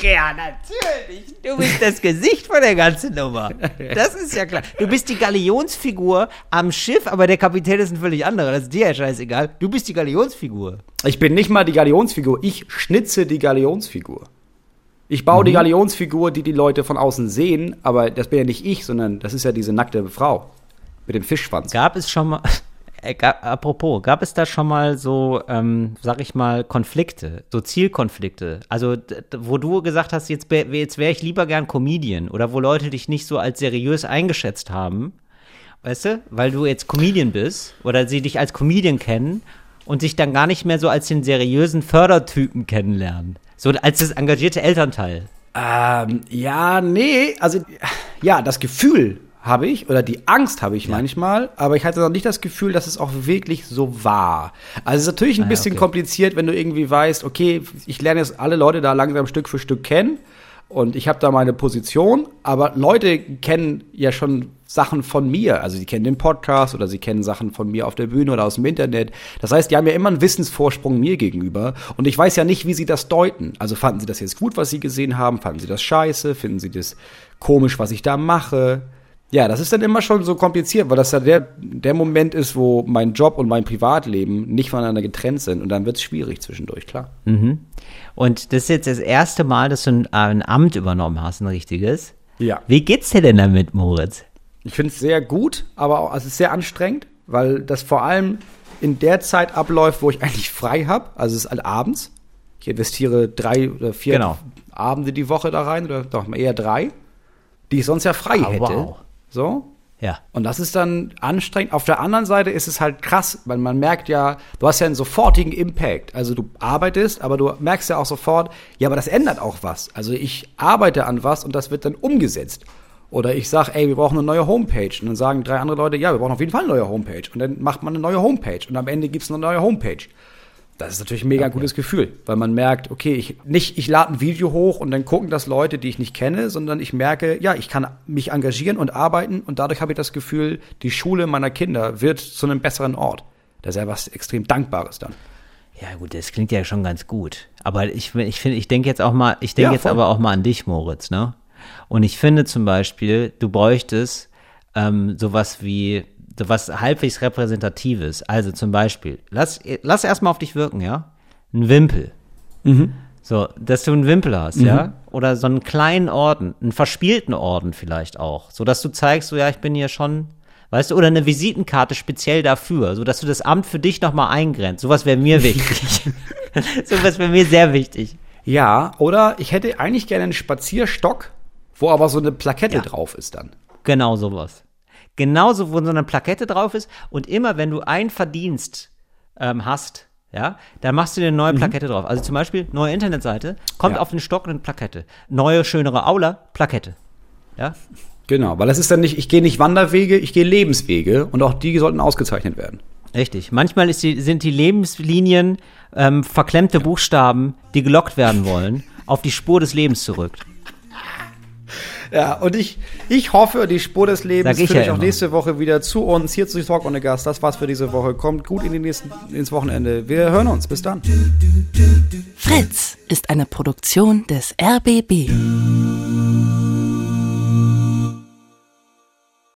Ja, natürlich. Du bist das Gesicht von der ganzen Nummer. Das ist ja klar. Du bist die Galionsfigur am Schiff, aber der Kapitän ist ein völlig anderer. Das ist dir ja scheißegal. Du bist die Galionsfigur. Ich bin nicht mal die Galionsfigur, ich schnitze die Galionsfigur. Ich baue Mhm. die Galionsfigur, die die Leute von außen sehen, aber das bin ja nicht ich, sondern das ist ja diese nackte Frau mit dem Fischschwanz. Gab es schon mal, äh, gab, apropos, gab es da schon mal so, ähm, sag ich mal, Konflikte, so Zielkonflikte? Also, wo du gesagt hast, jetzt, jetzt wäre ich lieber gern Comedian oder wo Leute dich nicht so als seriös eingeschätzt haben, weißt du, weil du jetzt Comedian bist oder sie dich als Comedian kennen und sich dann gar nicht mehr so als den seriösen Fördertypen kennenlernen. So als das engagierte Elternteil. Ähm, ja, nee, also ja, das Gefühl habe ich oder die Angst habe ich manchmal, aber ich hatte noch nicht das Gefühl, dass es auch wirklich so war. Also es ist natürlich ein Ah, ja, bisschen okay. kompliziert, wenn du irgendwie weißt, okay, ich lerne jetzt alle Leute da langsam Stück für Stück kennen Und ich habe da meine Position, aber Leute kennen ja schon Sachen von mir. Also sie kennen den Podcast oder sie kennen Sachen von mir auf der Bühne oder aus dem Internet. Das heißt, die haben ja immer einen Wissensvorsprung mir gegenüber. Und ich weiß ja nicht, wie sie das deuten. Also fanden sie das jetzt gut, was sie gesehen haben? Fanden sie das scheiße? Finden sie das komisch, was ich da mache? Ja, das ist dann immer schon so kompliziert, weil das ja der, der Moment ist, wo mein Job und mein Privatleben nicht voneinander getrennt sind. Und dann wird es schwierig zwischendurch, klar. Mhm. Und das ist jetzt das erste Mal, dass du ein, ein Amt übernommen hast, ein richtiges. Ja. Wie geht's dir denn damit, Moritz? Ich finde es sehr gut, aber auch, also es ist sehr anstrengend, weil das vor allem in der Zeit abläuft, wo ich eigentlich frei habe. Also es ist halt abends. Ich investiere drei oder vier Genau. Abende die Woche da rein, oder doch eher drei, die ich sonst ja frei Ah, hätte. wow. So. Ja. Und das ist dann anstrengend. Auf der anderen Seite ist es halt krass, weil man merkt ja, du hast ja einen sofortigen Impact. Also du arbeitest, aber du merkst ja auch sofort, ja, aber das ändert auch was. Also ich arbeite an was und das wird dann umgesetzt. Oder ich sage, ey, wir brauchen eine neue Homepage. Und dann sagen drei andere Leute, ja, wir brauchen auf jeden Fall eine neue Homepage. Und dann macht man eine neue Homepage. Und am Ende gibt's eine neue Homepage. Das ist natürlich ein mega gutes Gefühl, weil man merkt, okay, ich nicht, ich lade ein Video hoch und dann gucken das Leute, die ich nicht kenne, sondern ich merke, ja, ich kann mich engagieren und arbeiten und dadurch habe ich das Gefühl, die Schule meiner Kinder wird zu einem besseren Ort. Das ist ja was extrem Dankbares dann. Ja, gut, das klingt ja schon ganz gut. Aber ich, ich finde, ich denke jetzt auch mal, ich denke Ja, jetzt aber auch mal an dich, Moritz, ne? Und ich finde zum Beispiel, du bräuchtest ähm, sowas wie sowas halbwegs Repräsentatives. Also zum Beispiel, lass, lass erstmal auf dich wirken, ja? Ein Wimpel. So, dass du einen Wimpel hast, ja? Oder so einen kleinen Orden, einen verspielten Orden vielleicht auch. So dass du zeigst, so ja, ich bin hier schon, weißt du, oder eine Visitenkarte speziell dafür, so dass du das Amt für dich nochmal eingrenzt. Sowas wäre mir wichtig. Sowas wäre mir sehr wichtig. Ja, oder ich hätte eigentlich gerne einen Spazierstock, wo aber so eine Plakette Ja. drauf ist dann. Genau sowas. Genauso, wo so eine Plakette drauf ist und immer, wenn du einen Verdienst ähm, hast, ja, dann machst du dir eine neue Plakette drauf. Also zum Beispiel, neue Internetseite, kommt Ja. auf den Stock eine Plakette. Neue, schönere Aula, Plakette. Ja, Genau, weil das ist dann nicht, ich gehe nicht Wanderwege, ich gehe Lebenswege und auch die sollten ausgezeichnet werden. richtig. Manchmal die, sind die Lebenslinien ähm, verklemmte Buchstaben, die gelockt werden wollen, auf die Spur des Lebens zurück. Ja, und ich, ich hoffe, die Spur des Lebens führt ja euch auch immer. nächste Woche wieder zu uns. Hier zu Talk ohne Gast. Das war's für diese Woche. Kommt gut in die nächsten, ins Wochenende. Wir hören uns. Bis dann. Fritz ist eine Produktion des RBB.